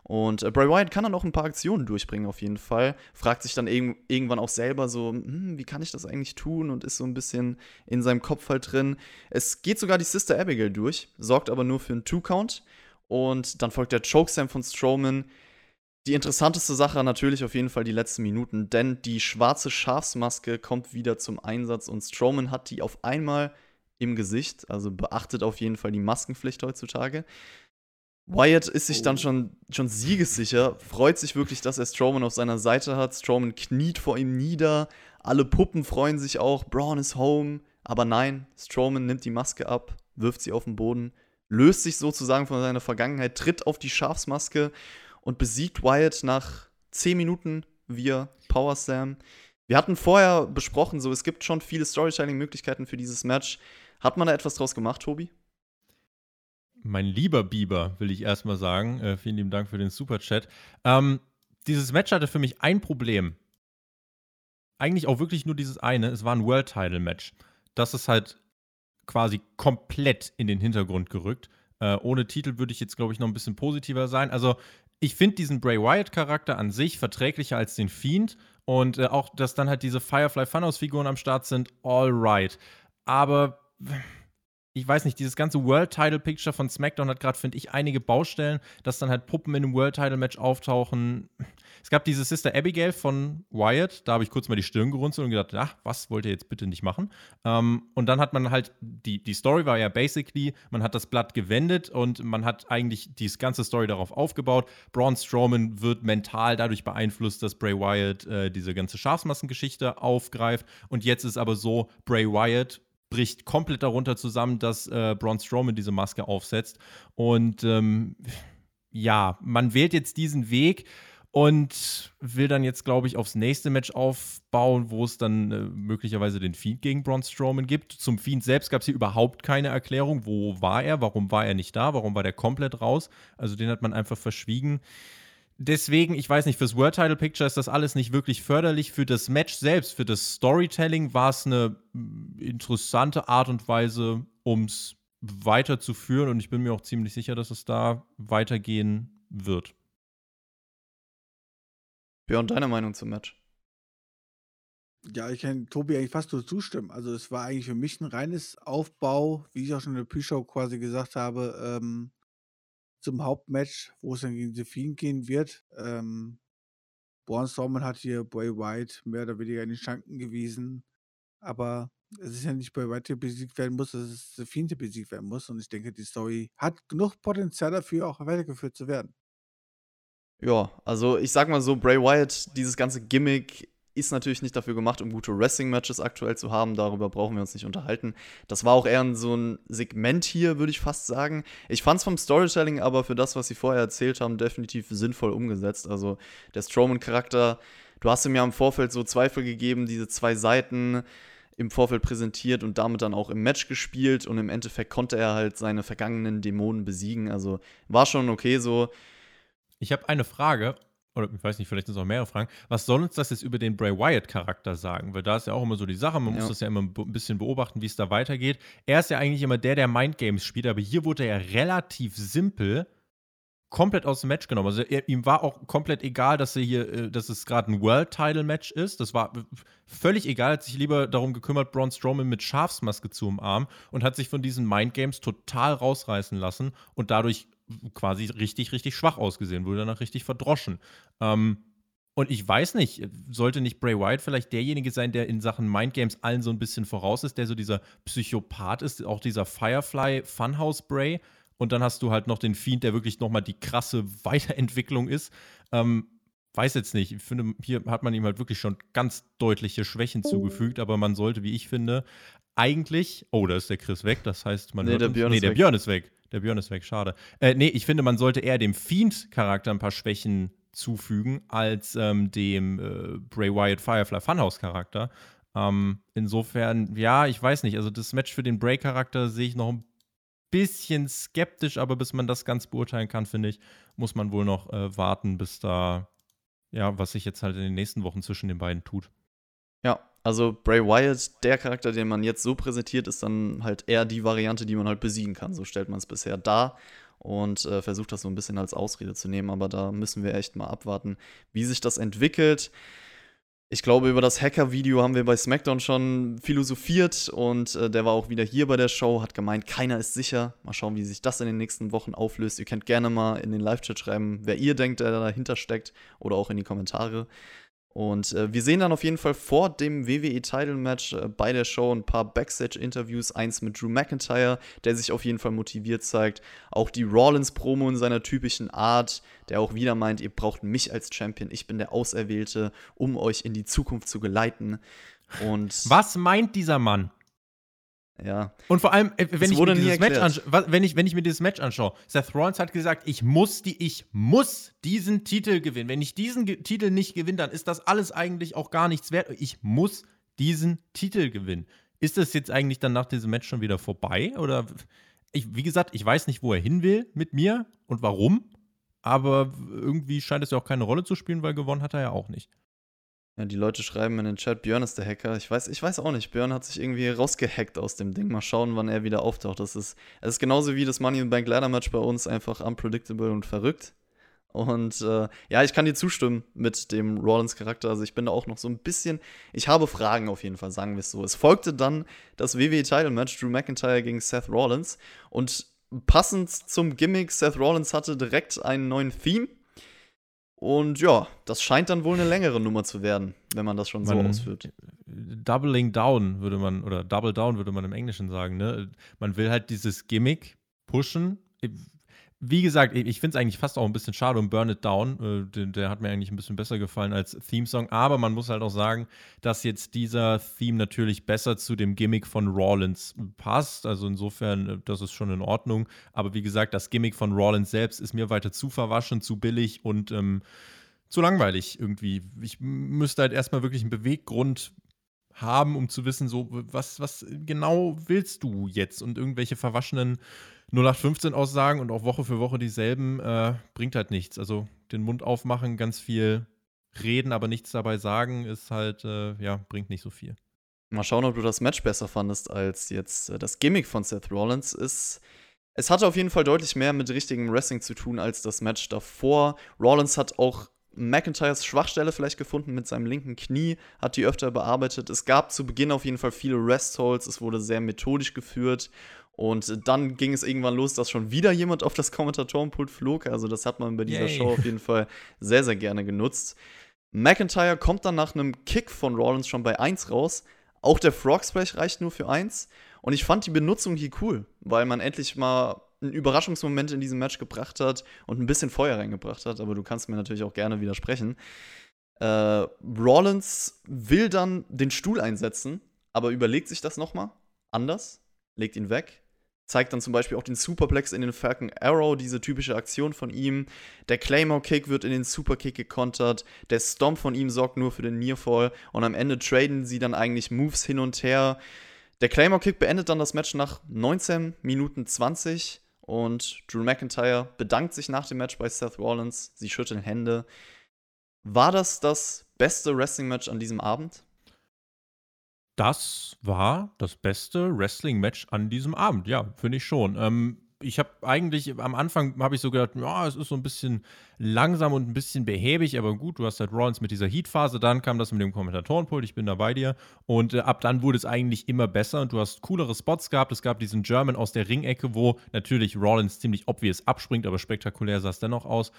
Und äh, Bray Wyatt kann dann auch ein paar Aktionen durchbringen, auf jeden Fall. Fragt sich dann irg irgendwann auch selber so, hm, wie kann ich das eigentlich tun? Und ist so ein bisschen in seinem Kopf halt drin. Es geht sogar die Sister Abigail durch, sorgt aber nur für einen Two-Count. Und dann folgt der Chokeslam von Strowman. Die interessanteste Sache natürlich auf jeden Fall die letzten Minuten, denn die schwarze Schafsmaske kommt wieder zum Einsatz und Strowman hat die auf einmal im Gesicht, also beachtet auf jeden Fall die Maskenpflicht heutzutage. Wyatt ist sich dann oh. schon, schon siegessicher, freut sich wirklich, dass er Strowman auf seiner Seite hat. Strowman kniet vor ihm nieder, alle Puppen freuen sich auch, Braun ist home. Aber nein, Strowman nimmt die Maske ab, wirft sie auf den Boden, löst sich sozusagen von seiner Vergangenheit, tritt auf die Schafsmaske und besiegt Wyatt nach 10 Minuten via Power Slam. Wir hatten vorher besprochen, so es gibt schon viele Storytelling-Möglichkeiten für dieses Match. Hat man da etwas draus gemacht, Tobi? Mein lieber Bieber, will ich erstmal sagen. Äh, vielen lieben Dank für den Superchat. Ähm, dieses Match hatte für mich ein Problem. Eigentlich auch wirklich nur dieses eine. Es war ein World Title Match. Das ist halt quasi komplett in den Hintergrund gerückt. Äh, ohne Titel würde ich jetzt, glaube ich, noch ein bisschen positiver sein. Also, ich finde diesen Bray Wyatt-Charakter an sich verträglicher als den Fiend. Und äh, auch, dass dann halt diese Firefly Funhouse-Figuren am Start sind, all right. Aber ich weiß nicht, dieses ganze World Title Picture von SmackDown hat gerade, finde ich, einige Baustellen, dass dann halt Puppen in einem World Title Match auftauchen. Es gab diese Sister Abigail von Wyatt, da habe ich kurz mal die Stirn gerunzelt und gedacht, ach, was wollt ihr jetzt bitte nicht machen? Ähm, und dann hat man halt, die, die Story war ja basically, man hat das Blatt gewendet und man hat eigentlich die ganze Story darauf aufgebaut. Braun Strowman wird mental dadurch beeinflusst, dass Bray Wyatt äh, diese ganze Schafsmassengeschichte aufgreift. Und jetzt ist aber so, Bray Wyatt bricht komplett darunter zusammen, dass äh, Braun Strowman diese Maske aufsetzt. Und ähm, ja, man wählt jetzt diesen Weg und will dann jetzt, glaube ich, aufs nächste Match aufbauen, wo es dann äh, möglicherweise den Fiend gegen Braun Strowman gibt. Zum Fiend selbst gab es hier überhaupt keine Erklärung. Wo war er? Warum war er nicht da? Warum war der komplett raus? Also den hat man einfach verschwiegen deswegen, ich weiß nicht, fürs World Title Picture ist das alles nicht wirklich förderlich. Für das Match selbst, für das Storytelling war es eine interessante Art und Weise, um es weiterzuführen. Und ich bin mir auch ziemlich sicher, dass es da weitergehen wird. Björn, deine Meinung zum Match? Ja, ich kann Tobi eigentlich fast nur zustimmen. Also es war eigentlich für mich ein reines Aufbau, wie ich auch schon in der Pre-Show quasi gesagt habe, ähm, zum Hauptmatch, wo es dann gegen Fiend gehen wird. Ähm, Braun Strowman hat hier Bray White mehr oder weniger in die Schranken gewiesen. Aber es ist ja nicht Bray White, der besiegt werden muss, es ist Fiend, der besiegt werden muss. Und ich denke, die Story hat genug Potenzial dafür, auch weitergeführt zu werden. Ja, also ich sag mal so, Bray Wyatt, dieses ganze Gimmick ist natürlich nicht dafür gemacht, um gute Wrestling-Matches aktuell zu haben. Darüber brauchen wir uns nicht unterhalten. Das war auch eher so ein Segment hier, würde ich fast sagen. Ich fand es vom Storytelling aber für das, was sie vorher erzählt haben, definitiv sinnvoll umgesetzt. Also der Strowman-Charakter, du hast ihm ja im Vorfeld so Zweifel gegeben, diese zwei Seiten im Vorfeld präsentiert und damit dann auch im Match gespielt und im Endeffekt konnte er halt seine vergangenen Dämonen besiegen. Also war schon okay so. Ich habe eine Frage oder ich weiß nicht, vielleicht sind es auch mehrere Fragen. Was soll uns das jetzt über den Bray Wyatt-Charakter sagen? Weil da ist ja auch immer so die Sache, man ja. muss das ja immer ein bisschen beobachten, wie es da weitergeht. Er ist ja eigentlich immer der, der Mindgames spielt, aber hier wurde er relativ simpel komplett aus dem Match genommen. Also er, ihm war auch komplett egal, dass er hier, äh, dass es gerade ein World-Title-Match ist. Das war völlig egal, hat sich lieber darum gekümmert, Braun Strowman mit Schafsmaske zu umarmen und hat sich von diesen Mindgames total rausreißen lassen und dadurch quasi richtig, richtig schwach ausgesehen, wurde danach richtig verdroschen. Ähm, und ich weiß nicht, sollte nicht Bray Wyatt vielleicht derjenige sein, der in Sachen Mindgames allen so ein bisschen voraus ist, der so dieser Psychopath ist, auch dieser Firefly Funhouse Bray. Und dann hast du halt noch den Fiend, der wirklich nochmal die krasse Weiterentwicklung ist. Ähm, weiß jetzt nicht. Ich finde, hier hat man ihm halt wirklich schon ganz deutliche Schwächen zugefügt, aber man sollte, wie ich finde, eigentlich. Oh, da ist der Chris weg. Das heißt, man. Nee, der Björn, nee, ist, der. Björn ist weg. Der Björn ist weg, schade. Äh, nee, ich finde, man sollte eher dem Fiend-Charakter ein paar Schwächen zufügen, als ähm, dem äh, Bray Wyatt Firefly Funhouse-Charakter. Ähm, insofern, ja, ich weiß nicht. Also, das Match für den Bray-Charakter sehe ich noch ein bisschen skeptisch, aber bis man das ganz beurteilen kann, finde ich, muss man wohl noch äh, warten, bis da, ja, was sich jetzt halt in den nächsten Wochen zwischen den beiden tut. Ja, also Bray Wyatt, der Charakter, den man jetzt so präsentiert, ist dann halt eher die Variante, die man halt besiegen kann. So stellt man es bisher dar und äh, versucht das so ein bisschen als Ausrede zu nehmen. Aber da müssen wir echt mal abwarten, wie sich das entwickelt. Ich glaube, über das Hacker-Video haben wir bei SmackDown schon philosophiert und äh, der war auch wieder hier bei der Show, hat gemeint, keiner ist sicher. Mal schauen, wie sich das in den nächsten Wochen auflöst. Ihr könnt gerne mal in den Live-Chat schreiben, wer ihr denkt, der dahinter steckt oder auch in die Kommentare. Und äh, wir sehen dann auf jeden Fall vor dem WWE-Title-Match äh, bei der Show ein paar Backstage-Interviews. Eins mit Drew McIntyre, der sich auf jeden Fall motiviert zeigt. Auch die Rollins-Promo in seiner typischen Art, der auch wieder meint, ihr braucht mich als Champion, ich bin der Auserwählte, um euch in die Zukunft zu geleiten. Und Was meint dieser Mann? Ja, Und vor allem, äh, wenn ich, wenn, ich, wenn ich mir dieses Match anschaue, Seth Rollins hat gesagt, ich muss, die, ich muss diesen Titel gewinnen. Wenn ich diesen Ge Titel nicht gewinne, dann ist das alles eigentlich auch gar nichts wert. Ich muss diesen Titel gewinnen. Ist das jetzt eigentlich dann nach diesem Match schon wieder vorbei? Oder ich, wie gesagt, ich weiß nicht, wo er hin will mit mir und warum. Aber irgendwie scheint es ja auch keine Rolle zu spielen, weil gewonnen hat er ja auch nicht. Ja, die Leute schreiben in den Chat, Björn ist der Hacker. Ich weiß, ich weiß auch nicht. Björn hat sich irgendwie rausgehackt aus dem Ding. Mal schauen, wann er wieder auftaucht. Das ist, es ist genauso wie das Money in Bank Ladder Match bei uns einfach unpredictable und verrückt. Und äh, ja, ich kann dir zustimmen mit dem Rollins-Charakter. Also ich bin da auch noch so ein bisschen. Ich habe Fragen auf jeden Fall, sagen wir es so. Es folgte dann das WWE-Title-Match, Drew McIntyre gegen Seth Rollins. Und passend zum Gimmick, Seth Rollins hatte direkt einen neuen Theme. Und ja, das scheint dann wohl eine längere Nummer zu werden, wenn man das schon so Man- ausführt. Doubling Down würde man, oder Double Down würde man im Englischen sagen, ne? Man will halt dieses Gimmick pushen. Wie gesagt, ich- finde es eigentlich fast auch ein bisschen schade um Burn It Down. Äh, der, der hat mir eigentlich ein bisschen besser gefallen als Theme-Song. Aber man muss halt auch sagen, dass jetzt dieser Theme natürlich besser zu dem Gimmick von Rollins passt. Also insofern, äh, das ist schon in Ordnung. Aber wie gesagt, das Gimmick von Rollins selbst ist mir weiter zu verwaschen, zu billig und ähm, zu langweilig irgendwie. Ich müsste halt erstmal wirklich einen Beweggrund haben, um zu wissen, so, was, was genau willst du jetzt? Und irgendwelche verwaschenen 0815-Aussagen und auch Woche für Woche dieselben äh, bringt halt nichts. Also den Mund aufmachen, ganz viel reden, aber nichts dabei sagen, ist halt, äh, ja, bringt nicht so viel. Mal schauen, ob du das Match besser fandest als jetzt äh, das Gimmick von Seth Rollins. Ist, es hatte auf jeden Fall deutlich mehr mit richtigem Wrestling zu tun als das Match davor. Rollins hat auch McIntyres Schwachstelle vielleicht gefunden mit seinem linken Knie, hat die öfter bearbeitet. Es gab zu Beginn auf jeden Fall viele Rest-Holds, es wurde sehr methodisch geführt. Und dann ging es irgendwann los, dass schon wieder jemand auf das Kommentatorenpult flog. Also das hat man bei dieser Yay. Show auf jeden Fall sehr, sehr gerne genutzt. McIntyre kommt dann nach einem Kick von Rollins schon bei 1 raus. Auch der Frog Splash reicht nur für 1. Und ich fand die Benutzung hier cool, weil man endlich mal einen Überraschungsmoment in diesem Match gebracht hat und ein bisschen Feuer reingebracht hat. Aber du kannst mir natürlich auch gerne widersprechen. Äh, Rollins will dann den Stuhl einsetzen, aber überlegt sich das nochmal anders, legt ihn weg, zeigt dann zum Beispiel auch den Superplex in den Falcon Arrow, diese typische Aktion von ihm. Der Claymore Kick wird in den Superkick gekontert. Der Stomp von ihm sorgt nur für den Nearfall. Und am Ende traden sie dann eigentlich Moves hin und her. Der Claymore Kick beendet dann das Match nach 19 Minuten 20. Und Drew McIntyre bedankt sich nach dem Match bei Seth Rollins. Sie schütteln Hände. War das das beste Wrestling-Match an diesem Abend? Das war das beste Wrestling-Match an diesem Abend, ja, finde ich schon. Ähm, ich habe eigentlich, am Anfang habe ich so gedacht, ja, es ist so ein bisschen langsam und ein bisschen behäbig, aber gut, du hast halt Rollins mit dieser Heat-Phase, dann kam das mit dem Kommentatorenpult, ich bin da bei dir. Und äh, ab dann wurde es eigentlich immer besser und du hast coolere Spots gehabt. Es gab diesen German aus der Ringecke, wo natürlich Rollins ziemlich obvious abspringt, aber spektakulär sah es dennoch aus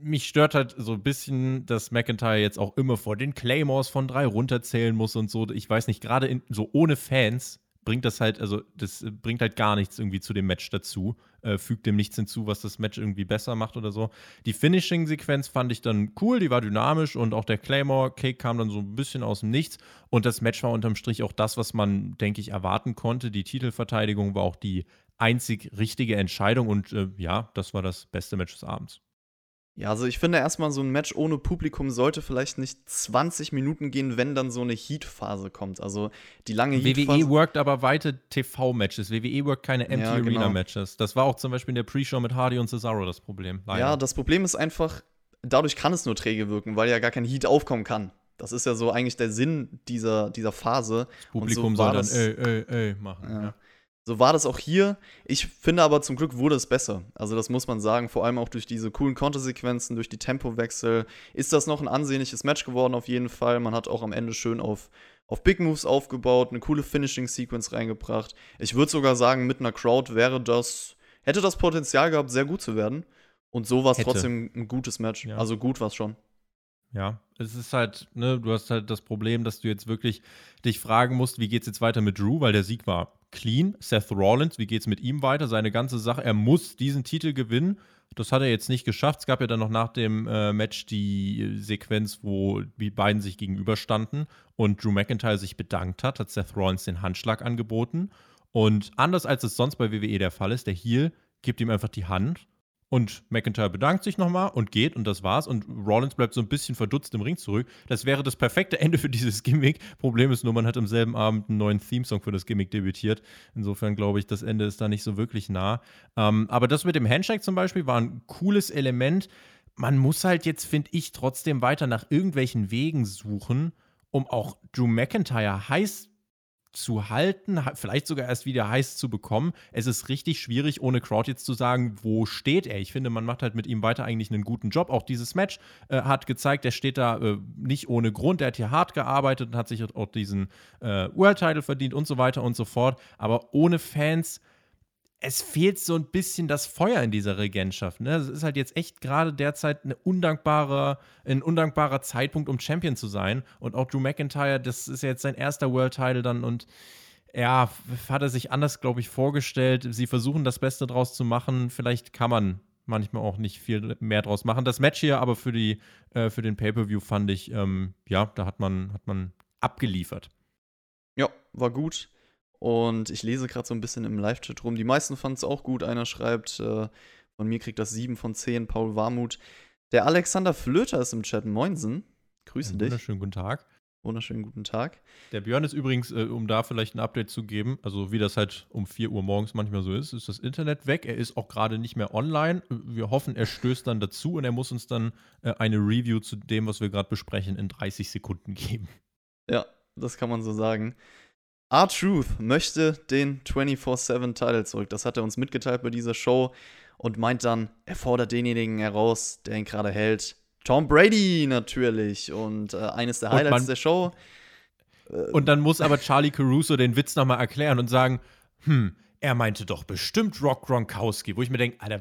mich stört halt so ein bisschen, dass McIntyre jetzt auch immer vor den Claymores von drei runterzählen muss und so. Ich weiß nicht, gerade so ohne Fans bringt das halt, also das äh, bringt halt gar nichts irgendwie zu dem Match dazu, äh, fügt dem nichts hinzu, was das Match irgendwie besser macht oder so. Die Finishing-Sequenz fand ich dann cool, die war dynamisch und auch der Claymore-Kick kam dann so ein bisschen aus dem Nichts und das Match war unterm Strich auch das, was man, denke ich, erwarten konnte. Die Titelverteidigung war auch die einzig richtige Entscheidung und äh, ja, das war das beste Match des Abends. Ja, also ich finde erstmal, so ein Match ohne Publikum sollte vielleicht nicht 20 Minuten gehen, wenn dann so eine Heat-Phase kommt. Also die lange Heat-Phase. WWE worked aber weite TV-Matches. WWE worked keine Empty Ja, genau. Arena-Matches. Das war auch zum Beispiel in der Pre-Show mit Hardy und Cesaro das Problem. Leider. Ja, das Problem ist einfach, dadurch kann es nur träge wirken, weil ja gar kein Heat aufkommen kann. Das ist ja so eigentlich der Sinn dieser, dieser Phase. das Publikum so soll dann ey, ey, ey machen. Ja. Ja. So war das auch hier. Ich finde aber zum Glück wurde es besser. Also das muss man sagen, vor allem auch durch diese coolen Kontersequenzen, durch die Tempowechsel ist das noch ein ansehnliches Match geworden auf jeden Fall. Man hat auch am Ende schön auf, auf Big Moves aufgebaut, eine coole Finishing-Sequence reingebracht. Ich würde sogar sagen, mit einer Crowd wäre das, hätte das Potenzial gehabt, sehr gut zu werden. Und so war es trotzdem ein gutes Match. Ja. Also gut war es schon. Ja, es ist halt, ne, du hast halt das Problem, dass du jetzt wirklich dich fragen musst, wie geht's jetzt weiter mit Drew, weil der Sieg war clean. Seth Rollins, wie geht's mit ihm weiter? Seine ganze Sache, er muss diesen Titel gewinnen. Das hat er jetzt nicht geschafft. Es gab ja dann noch nach dem äh, Match die Sequenz, wo die beiden sich gegenüberstanden und Drew McIntyre sich bedankt hat, hat Seth Rollins den Handschlag angeboten. Und anders als es sonst bei WWE der Fall ist, der Heel gibt ihm einfach die Hand und McIntyre bedankt sich nochmal und geht und das war's. Und Rollins bleibt so ein bisschen verdutzt im Ring zurück. Das wäre das perfekte Ende für dieses Gimmick. Problem ist nur, man hat am selben Abend einen neuen Theme-Song für das Gimmick debütiert. Insofern glaube ich, das Ende ist da nicht so wirklich nah. Ähm, aber das mit dem Handshake zum Beispiel war ein cooles Element. Man muss halt jetzt, finde ich, trotzdem weiter nach irgendwelchen Wegen suchen, um auch Drew McIntyre heiß zu halten, vielleicht sogar erst wieder heiß zu bekommen. Es ist richtig schwierig, ohne Crowd jetzt zu sagen, wo steht er. Ich finde, man macht halt mit ihm weiter eigentlich einen guten Job. Auch dieses Match äh, hat gezeigt, er steht da äh, nicht ohne Grund. Er hat hier hart gearbeitet und hat sich auch diesen äh, World Title verdient und so weiter und so fort. Aber ohne Fans es fehlt so ein bisschen das Feuer in dieser Regentschaft. Ne? Es ist halt jetzt echt gerade derzeit eine undankbare, ein undankbarer Zeitpunkt, um Champion zu sein. Und auch Drew McIntyre, das ist jetzt sein erster World Title dann und ja, hat er sich anders, glaube ich, vorgestellt. Sie versuchen das Beste draus zu machen. Vielleicht kann man manchmal auch nicht viel mehr draus machen. Das Match hier aber für, die, äh, für den Pay-Per-View fand ich, ähm, ja, da hat man, hat man abgeliefert. Ja, war gut. Und ich lese gerade so ein bisschen im Live-Chat rum. Die meisten fanden es auch gut. Einer schreibt, äh, von mir kriegt das 7 von 10, Paul Warmuth. Der Alexander Flöter ist im Chat. Moinsen. Grüße ja, dich. Wunderschönen guten Tag. Wunderschönen guten Tag. Der Björn ist übrigens, äh, um da vielleicht ein Update zu geben, also wie das halt um 4 Uhr morgens manchmal so ist, ist das Internet weg. Er ist auch gerade nicht mehr online. Wir hoffen, er stößt dann dazu und er muss uns dann äh, eine Review zu dem, was wir gerade besprechen, in 30 Sekunden geben. Ja, das kann man so sagen. R-Truth möchte den 24-7-Title zurück. Das hat er uns mitgeteilt bei dieser Show und meint dann, er fordert denjenigen heraus, der ihn gerade hält. Tom Brady natürlich und äh, eines der Highlights man, der Show. Äh, und dann muss aber Charlie Caruso den Witz nochmal erklären und sagen, hm, er meinte doch bestimmt Rock Gronkowski, wo ich mir denke, Alter,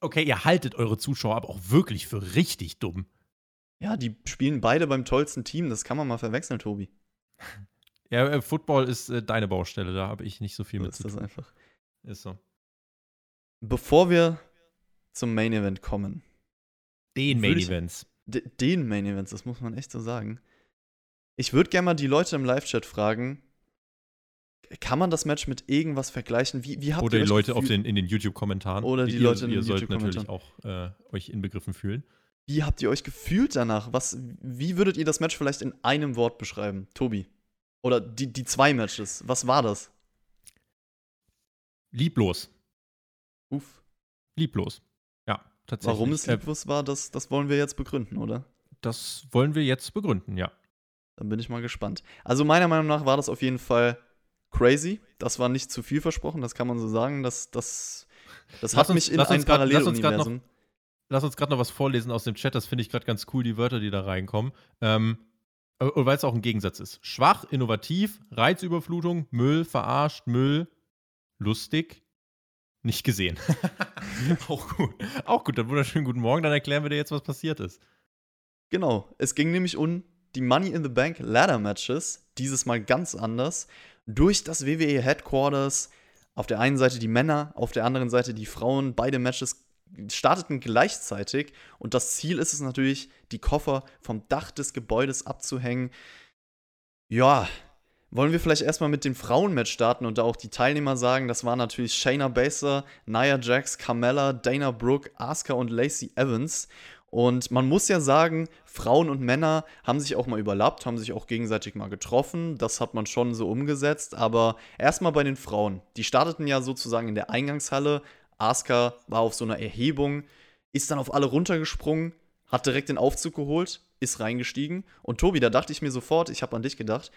okay, ihr haltet eure Zuschauer aber auch wirklich für richtig dumm. Ja, die spielen beide beim tollsten Team, das kann man mal verwechseln, Tobi. Ja, äh, Football ist äh, deine Baustelle, da habe ich nicht so viel so mit ist zu tun. das einfach. Ist so. Bevor wir zum Main Event kommen. Den Main Events. Den Main Events, das muss man echt so sagen. Ich würde gerne mal die Leute im Live-Chat fragen, kann man das Match mit irgendwas vergleichen? Wie, wie habt Oder ihr die Leute auf den, in den YouTube-Kommentaren. Oder die, die Leute in den YouTube-Kommentaren. Ihr sollt natürlich auch äh, euch inbegriffen fühlen. Wie habt ihr euch gefühlt danach? Was, wie würdet ihr das Match vielleicht in einem Wort beschreiben? Tobi. Oder die, die zwei Matches. Was war das? Lieblos. Uff. Lieblos. Ja, tatsächlich. Warum es äh, lieblos war, das, das wollen wir jetzt begründen, oder? Das wollen wir jetzt begründen, ja. Dann bin ich mal gespannt. Also meiner Meinung nach war das auf jeden Fall crazy. Das war nicht zu viel versprochen, das kann man so sagen. Das, das, das hat uns, mich in ein Paralleluniversum. Lass uns gerade noch, noch was vorlesen aus dem Chat. Das finde ich gerade ganz cool, die Wörter, die da reinkommen. Ähm, und weil es auch ein Gegensatz ist. Schwach, innovativ, Reizüberflutung, Müll, verarscht, Müll, lustig, nicht gesehen. auch gut. Auch gut, dann wunderschönen guten Morgen, dann erklären wir dir jetzt, was passiert ist. Genau, es ging nämlich um die Money in the Bank Ladder Matches, dieses Mal ganz anders, durch das WWE Headquarters. Auf der einen Seite die Männer, auf der anderen Seite die Frauen. Beide Matches starteten gleichzeitig und das Ziel ist es natürlich, die Koffer vom Dach des Gebäudes abzuhängen. Ja, wollen wir vielleicht erstmal mit dem Frauenmatch starten und da auch die Teilnehmer sagen, das waren natürlich Shayna Baszler, Nia Jax, Carmella, Dana Brooke, Asuka und Lacey Evans. Und man muss ja sagen, Frauen und Männer haben sich auch mal überlappt, haben sich auch gegenseitig mal getroffen. Das hat man schon so umgesetzt. Aber erstmal bei den Frauen. Die starteten ja sozusagen in der Eingangshalle, Asuka war auf so einer Erhebung, ist dann auf alle runtergesprungen, hat direkt den Aufzug geholt, ist reingestiegen. Und Tobi, da dachte ich mir sofort, ich habe an dich gedacht,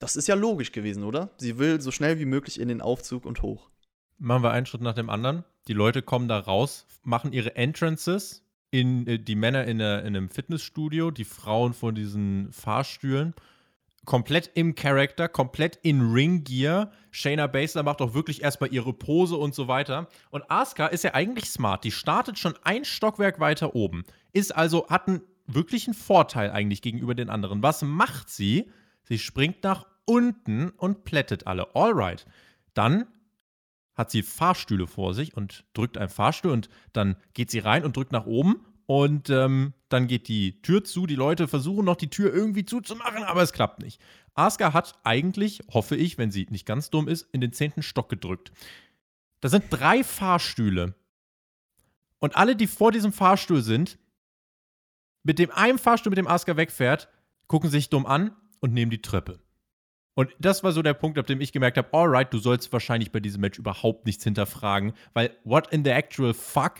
Das ist ja logisch gewesen, oder? Sie will so schnell wie möglich in den Aufzug und hoch. Machen wir einen Schritt nach dem anderen. Die Leute kommen da raus, machen ihre Entrances, in, äh, die Männer in, der, in einem Fitnessstudio, die Frauen von diesen Fahrstühlen. Komplett im Charakter, komplett in Ring-Gear. Shayna Baszler macht auch wirklich erstmal ihre Pose und so weiter. Und Asuka ist ja eigentlich smart. Die startet schon ein Stockwerk weiter oben. Ist also, hat einen wirklichen Vorteil eigentlich gegenüber den anderen. Was macht sie? Sie springt nach unten und plättet alle. Alright. Dann hat sie Fahrstühle vor sich und drückt einen Fahrstuhl und dann geht sie rein und drückt nach oben und ähm, dann geht die Tür zu. Die Leute versuchen noch die Tür irgendwie zuzumachen, aber es klappt nicht. Asuka hat eigentlich, hoffe ich, wenn sie nicht ganz dumm ist, in den zehnten Stock gedrückt. Da sind drei Fahrstühle. Und alle, die vor diesem Fahrstuhl sind, mit dem einen Fahrstuhl, mit dem Asuka wegfährt, gucken sich dumm an und nehmen die Treppe. Und das war so der Punkt, ab dem ich gemerkt habe, alright, du sollst wahrscheinlich bei diesem Match überhaupt nichts hinterfragen, weil what in the actual fuck?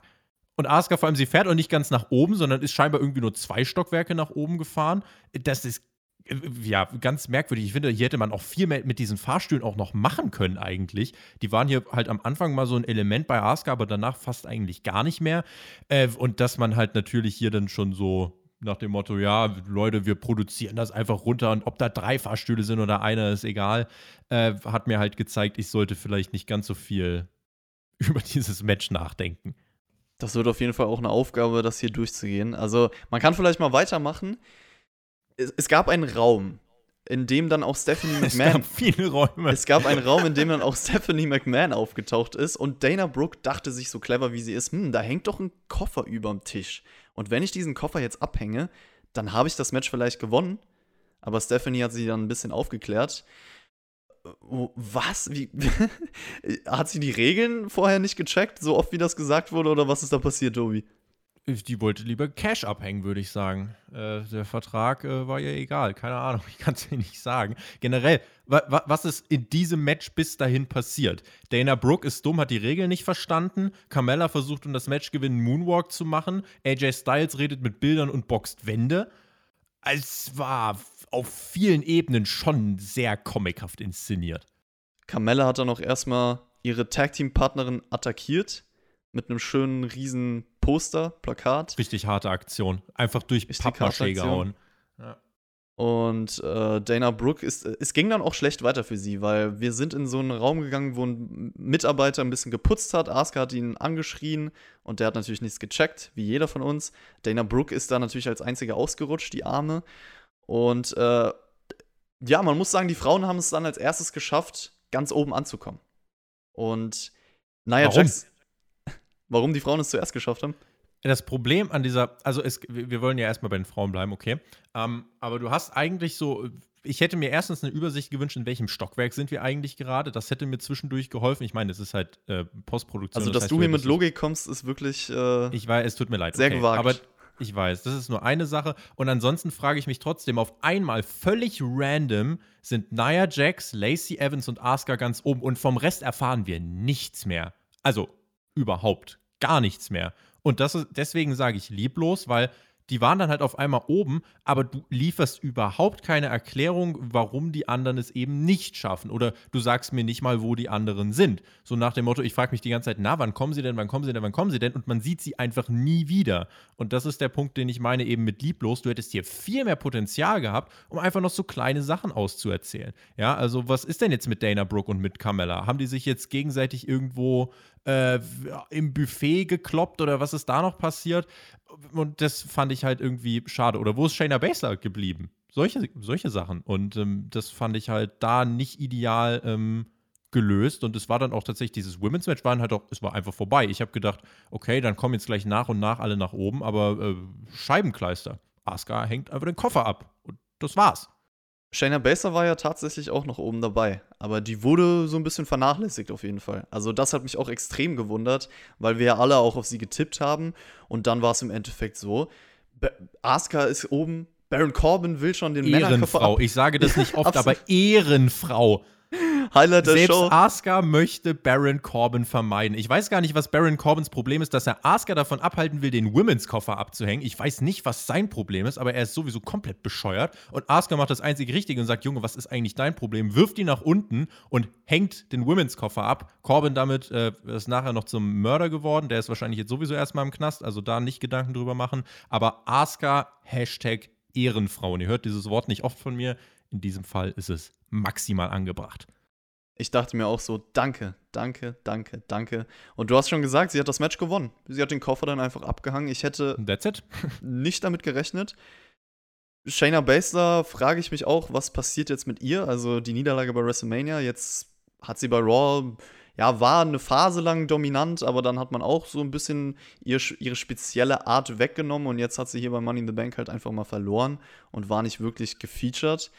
Und Asuka vor allem, sie fährt auch nicht ganz nach oben, sondern ist scheinbar irgendwie nur zwei Stockwerke nach oben gefahren. Das ist äh, ja, ganz merkwürdig. Ich finde, hier hätte man auch viel mehr mit diesen Fahrstühlen auch noch machen können eigentlich. Die waren hier halt am Anfang mal so ein Element bei Asuka, aber danach fast eigentlich gar nicht mehr. Äh, und dass man halt natürlich hier dann schon so nach dem Motto, ja, Leute, wir produzieren das einfach runter und ob da drei Fahrstühle sind oder einer, ist egal, äh, hat mir halt gezeigt, ich sollte vielleicht nicht ganz so viel über dieses Match nachdenken. Das wird auf jeden Fall auch eine Aufgabe, das hier durchzugehen. Also, man kann vielleicht mal weitermachen. Es, es gab einen Raum, in dem dann auch Stephanie McMahon. Es gab viele Räume. Es gab einen Raum, in dem dann auch Stephanie McMahon aufgetaucht ist und Dana Brooke dachte sich so clever, wie sie ist, hm, da hängt doch ein Koffer überm Tisch. Und wenn ich diesen Koffer jetzt abhänge, dann habe ich das Match vielleicht gewonnen. Aber Stephanie hat sie dann ein bisschen aufgeklärt. Was? Wie? hat sie die Regeln vorher nicht gecheckt, so oft wie das gesagt wurde, oder was ist da passiert, Tobi? Die wollte lieber Cash abhängen, würde ich sagen. Äh, der Vertrag äh, war ihr egal. Keine Ahnung, ich kann es dir nicht sagen. Generell, wa wa was ist in diesem Match bis dahin passiert? Dana Brooke ist dumm, hat die Regeln nicht verstanden. Carmella versucht, um das Match gewinnen, Moonwalk zu machen. AJ Styles redet mit Bildern und boxt Wände. Es war auf vielen Ebenen schon sehr comichaft inszeniert. Carmella hat dann auch erstmal ihre Tag-Team-Partnerin attackiert mit einem schönen riesen Poster, Plakat. Richtig harte Aktion. Einfach durch Pappmaché gehauen. Ja. Und äh, Dana Brooke ist, es ging dann auch schlecht weiter für sie, weil wir sind in so einen Raum gegangen, wo ein Mitarbeiter ein bisschen geputzt hat. Asuka hat ihn angeschrien und der hat natürlich nichts gecheckt, wie jeder von uns. Dana Brooke ist da natürlich als einzige ausgerutscht, die Arme. Und äh, ja, man muss sagen, die Frauen haben es dann als erstes geschafft, ganz oben anzukommen. Und Nia Warum? Jax, Warum die Frauen es zuerst geschafft haben? Das Problem an dieser, also es, wir wollen ja erstmal bei den Frauen bleiben, okay. Ähm, aber du hast eigentlich so, ich hätte mir erstens eine Übersicht gewünscht, in welchem Stockwerk sind wir eigentlich gerade. Das hätte mir zwischendurch geholfen. Ich meine, es ist halt äh, Postproduktion. Also, dass das du heißt, hier mit Logik kommst, ist wirklich. Äh, ich weiß, es tut mir leid. Sehr okay. gewagt. Aber ich weiß, das ist nur eine Sache. Und ansonsten frage ich mich trotzdem, auf einmal völlig random sind Nia Jax, Lacey Evans und Asuka ganz oben. Und vom Rest erfahren wir nichts mehr. Also überhaupt gar nichts mehr. Und das ist, deswegen sage ich lieblos, weil die waren dann halt auf einmal oben, aber du lieferst überhaupt keine Erklärung, warum die anderen es eben nicht schaffen. Oder du sagst mir nicht mal, wo die anderen sind. So nach dem Motto, ich frage mich die ganze Zeit, na, wann kommen sie denn, wann kommen sie denn, wann kommen sie denn? Und man sieht sie einfach nie wieder. Und das ist der Punkt, den ich meine eben mit lieblos. Du hättest hier viel mehr Potenzial gehabt, um einfach noch so kleine Sachen auszuerzählen. Ja, also was ist denn jetzt mit Dana Brooke und mit Carmella? Haben die sich jetzt gegenseitig irgendwo äh, im Buffet gekloppt oder was ist da noch passiert? Und das fand ich halt irgendwie schade. Oder wo ist Shayna Baszler geblieben? Solche, solche Sachen. Und ähm, das fand ich halt da nicht ideal ähm, gelöst. Und es war dann auch tatsächlich, dieses Women's Match war halt auch, es war einfach vorbei. Ich habe gedacht, okay, dann kommen jetzt gleich nach und nach alle nach oben, aber äh, Scheibenkleister. Asuka hängt einfach den Koffer ab. Und das war's. Shayna Baszler war ja tatsächlich auch noch oben dabei, aber die wurde so ein bisschen vernachlässigt auf jeden Fall. Also das hat mich auch extrem gewundert, weil wir ja alle auch auf sie getippt haben und dann war es im Endeffekt so, Asuka ist oben, Baron Corbin will schon den Männerkörper Ehrenfrau. ab Ich sage das nicht oft, aber. Ehrenfrau. Highlight der Selbst Show. Asuka möchte Baron Corbin vermeiden. Ich weiß gar nicht, was Baron Corbins Problem ist, dass er Asuka davon abhalten will, den Women's Koffer abzuhängen. Ich weiß nicht, was sein Problem ist, aber er ist sowieso komplett bescheuert. Und Asuka macht das einzig Richtige und sagt: Junge, was ist eigentlich dein Problem? Wirft ihn nach unten und hängt den Women's Koffer ab. Corbin damit äh, ist nachher noch zum Mörder geworden. Der ist wahrscheinlich jetzt sowieso erstmal im Knast, also da nicht Gedanken drüber machen. Aber Asuka, Hashtag Ehrenfrau. Und ihr hört dieses Wort nicht oft von mir. In diesem Fall ist es maximal angebracht. Ich dachte mir auch so, danke, danke, danke, danke. Und du hast schon gesagt, sie hat das Match gewonnen. Sie hat den Koffer dann einfach abgehangen. Ich hätte That's it. nicht damit gerechnet. Shayna Baszler frage ich mich auch, was passiert jetzt mit ihr? Also die Niederlage bei WrestleMania, jetzt hat sie bei Raw, ja, war eine Phase lang dominant, aber dann hat man auch so ein bisschen ihr, ihre spezielle Art weggenommen und jetzt hat sie hier bei Money in the Bank halt einfach mal verloren und war nicht wirklich gefeatured.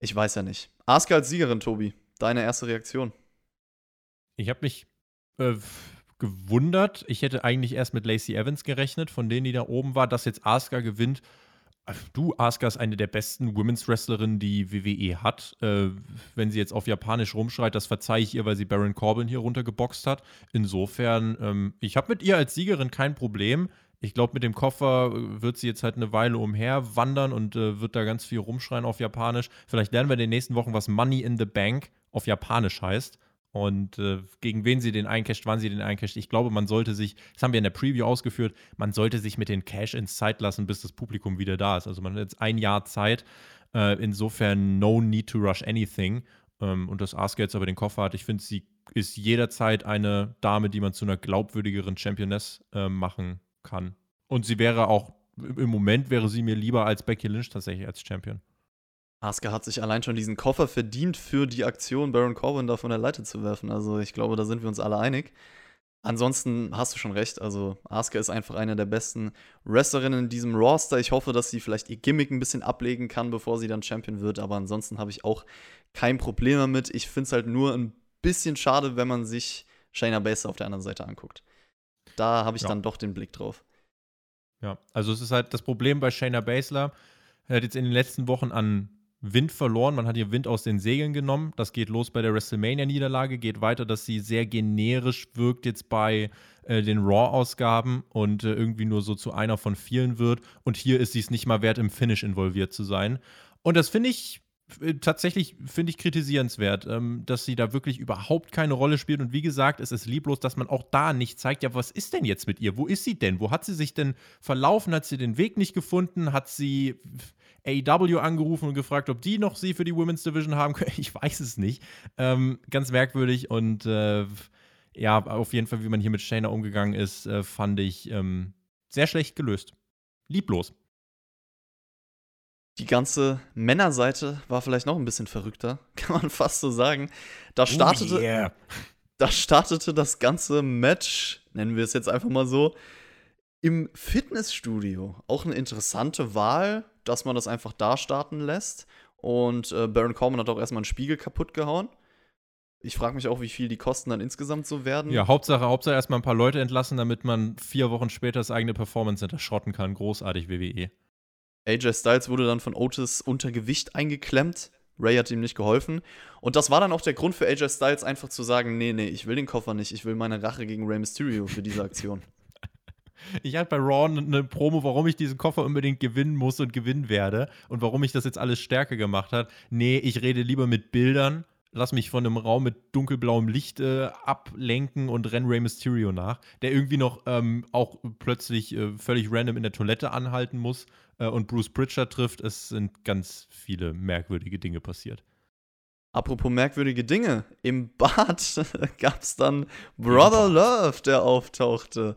Ich weiß ja nicht. Asuka als Siegerin, Tobi, deine erste Reaktion. Ich habe mich äh, gewundert. Ich hätte eigentlich erst mit Lacey Evans gerechnet, von denen, die da oben war, dass jetzt Asuka gewinnt. Du, Asuka ist eine der besten Women's Wrestlerinnen, die WWE hat. Äh, wenn sie jetzt auf Japanisch rumschreit, das verzeihe ich ihr, weil sie Baron Corbin hier runtergeboxt hat. Insofern, ähm, ich habe mit ihr als Siegerin kein Problem. Ich glaube, mit dem Koffer äh, wird sie jetzt halt eine Weile umher wandern und äh, wird da ganz viel rumschreien auf Japanisch. Vielleicht lernen wir in den nächsten Wochen, was Money in the Bank auf Japanisch heißt. Und äh, gegen wen sie den eincasht, wann sie den eincasht. Ich glaube, man sollte sich, das haben wir in der Preview ausgeführt, man sollte sich mit den Cash-Ins Zeit lassen, bis das Publikum wieder da ist. Also man hat jetzt ein Jahr Zeit. Äh, insofern no need to rush anything. Ähm, und dass Asuka jetzt aber den Koffer hat, ich finde, sie ist jederzeit eine Dame, die man zu einer glaubwürdigeren Championess äh, machen kann. Und sie wäre auch, im Moment wäre sie mir lieber als Becky Lynch tatsächlich als Champion. Asuka hat sich allein schon diesen Koffer verdient für die Aktion, Baron Corbin da von der Leiter zu werfen. Also ich glaube, da sind wir uns alle einig. Ansonsten hast du schon recht. Also Asuka ist einfach eine der besten Wrestlerinnen in diesem Roster. Ich hoffe, dass sie vielleicht ihr Gimmick ein bisschen ablegen kann, bevor sie dann Champion wird. Aber ansonsten habe ich auch kein Problem damit. Ich finde es halt nur ein bisschen schade, wenn man sich Shayna Baszler auf der anderen Seite anguckt. Da habe ich Ja. dann doch den Blick drauf. Ja, also es ist halt das Problem bei Shayna Baszler. Er hat jetzt in den letzten Wochen an Wind verloren. Man hat ihr Wind aus den Segeln genommen. Das geht los bei der WrestleMania-Niederlage, geht weiter, dass sie sehr generisch wirkt jetzt bei äh, den Raw-Ausgaben und äh, irgendwie nur so zu einer von vielen wird. Und hier ist sie es nicht mal wert, im Finish involviert zu sein. Und das finde ich tatsächlich finde ich kritisierenswert, ähm, dass sie da wirklich überhaupt keine Rolle spielt. Und wie gesagt, es ist lieblos, dass man auch da nicht zeigt, ja, was ist denn jetzt mit ihr? Wo ist sie denn? Wo hat sie sich denn verlaufen? Hat sie den Weg nicht gefunden? Hat sie AEW angerufen und gefragt, ob die noch sie für die Women's Division haben können? Ich weiß es nicht. Ähm, ganz merkwürdig und äh, ja, auf jeden Fall, wie man hier mit Shayna umgegangen ist, äh, fand ich ähm, sehr schlecht gelöst. Lieblos. Die ganze Männerseite war vielleicht noch ein bisschen verrückter, kann man fast so sagen. Da startete, Oh yeah. da startete das ganze Match, nennen wir es jetzt einfach mal so, im Fitnessstudio. Auch eine interessante Wahl, dass man das einfach da starten lässt. Und äh, Baron Corbin hat auch erstmal einen Spiegel kaputt gehauen. Ich frage mich auch, wie viel die Kosten dann insgesamt so werden. Ja, Hauptsache, Hauptsache erstmal ein paar Leute entlassen, damit man vier Wochen später das eigene Performance Center schrotten kann. Großartig. WWE. AJ Styles wurde dann von Otis unter Gewicht eingeklemmt. Ray hat ihm nicht geholfen. Und das war dann auch der Grund für AJ Styles, einfach zu sagen: Nee, nee, ich will den Koffer nicht. Ich will meine Rache gegen Rey Mysterio für diese Aktion. Ich hatte bei Raw eine Promo, warum ich diesen Koffer unbedingt gewinnen muss und gewinnen werde und warum ich das jetzt alles stärker gemacht hat. Nee, ich rede lieber mit Bildern, lass mich von einem Raum mit dunkelblauem Licht äh, ablenken und renn Rey Mysterio nach, der irgendwie noch ähm, auch plötzlich äh, völlig random in der Toilette anhalten muss äh, und Bruce Pritchard trifft. Es sind ganz viele merkwürdige Dinge passiert. Apropos merkwürdige Dinge. Im Bad gab es dann Brother Love, der auftauchte.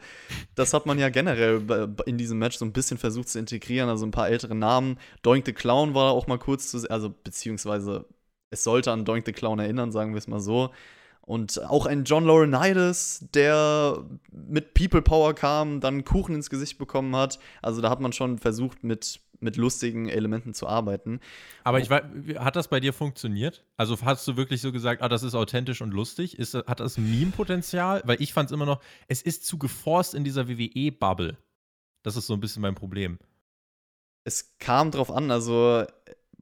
Das hat man ja generell in diesem Match so ein bisschen versucht zu integrieren. Also ein paar ältere Namen. Doink the Clown war auch mal kurz zu, also beziehungsweise es sollte an Doink the Clown erinnern, sagen wir es mal so. Und auch ein John Laurinaitis, der mit People Power kam, dann Kuchen ins Gesicht bekommen hat. Also da hat man schon versucht, mit, mit lustigen Elementen zu arbeiten. Aber ich weiß, hat das bei dir funktioniert? Also hast du wirklich so gesagt, ah, das ist authentisch und lustig? Ist, hat das Meme-Potenzial? Weil ich fand es immer noch, es ist zu geforst in dieser WWE-Bubble. Das ist so ein bisschen mein Problem. es kam drauf an, also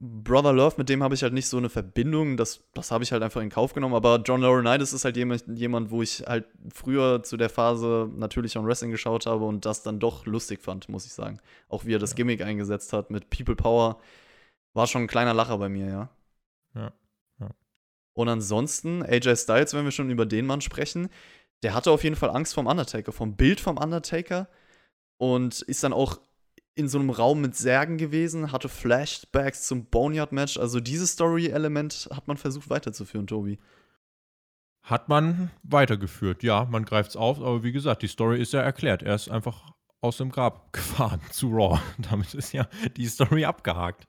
Brother Love, mit dem habe ich halt nicht so eine Verbindung. Das, das habe ich halt einfach in Kauf genommen. Aber John Laurinaitis ist halt jemand, jemand, wo ich halt früher zu der Phase natürlich on Wrestling geschaut habe und das dann doch lustig fand, muss ich sagen. Auch wie er das ja. Gimmick eingesetzt hat mit People Power. War schon ein kleiner Lacher bei mir, ja. Ja. ja. Und ansonsten, AJ Styles, wenn wir schon über den Mann sprechen, der hatte auf jeden Fall Angst vom Undertaker, vom Bild vom Undertaker und ist dann auch in so einem Raum mit Särgen gewesen, hatte Flashbacks zum Boneyard-Match. Also dieses Story-Element hat man versucht weiterzuführen, Tobi. Hat man weitergeführt, ja, man greift es auf, aber wie gesagt, die Story ist ja erklärt. Er ist einfach aus dem Grab gefahren zu Raw. Damit ist ja die Story abgehakt.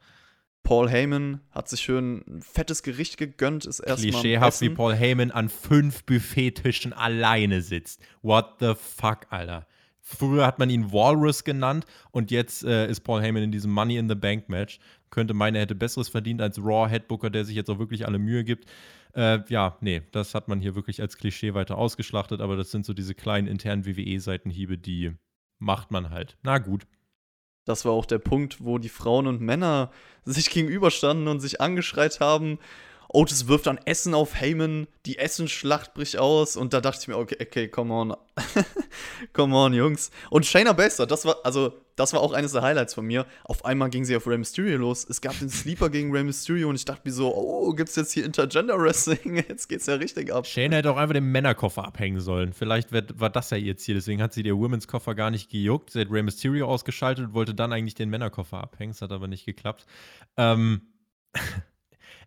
Paul Heyman hat sich schön ein fettes Gericht gegönnt, ist erstmal. Klischeehaft, wie Paul Heyman an fünf Buffettischen alleine sitzt. What the fuck, Alter. Früher hat man ihn Walrus genannt und jetzt äh, ist Paul Heyman in diesem Money in the Bank Match. Könnte meinen, er hätte Besseres verdient als Raw Headbooker, der sich jetzt auch wirklich alle Mühe gibt. Äh, ja, nee, das hat man hier wirklich als Klischee weiter ausgeschlachtet, aber das sind so diese kleinen internen WWE-Seitenhiebe, die macht man halt. Na gut. Das war auch der Punkt, wo die Frauen und Männer sich gegenüberstanden und sich angeschreit haben. Otis wirft dann Essen auf Heyman, die Essenschlacht bricht aus und da dachte ich mir, okay, okay, come on. come on, Jungs. Und Shayna Baszler, das war, also, das war auch eines der Highlights von mir. Auf einmal ging sie auf Rey Mysterio los. Es gab den Sleeper gegen Rey Mysterio und ich dachte mir so, oh, gibt's jetzt hier Intergender Wrestling? Jetzt geht's ja richtig ab. Shayna hätte auch einfach den Männerkoffer abhängen sollen. Vielleicht war das ja ihr Ziel. Deswegen hat sie der Women's Koffer gar nicht gejuckt. Sie hat Rey Mysterio ausgeschaltet und wollte dann eigentlich den Männerkoffer abhängen. Das hat aber nicht geklappt. Ähm.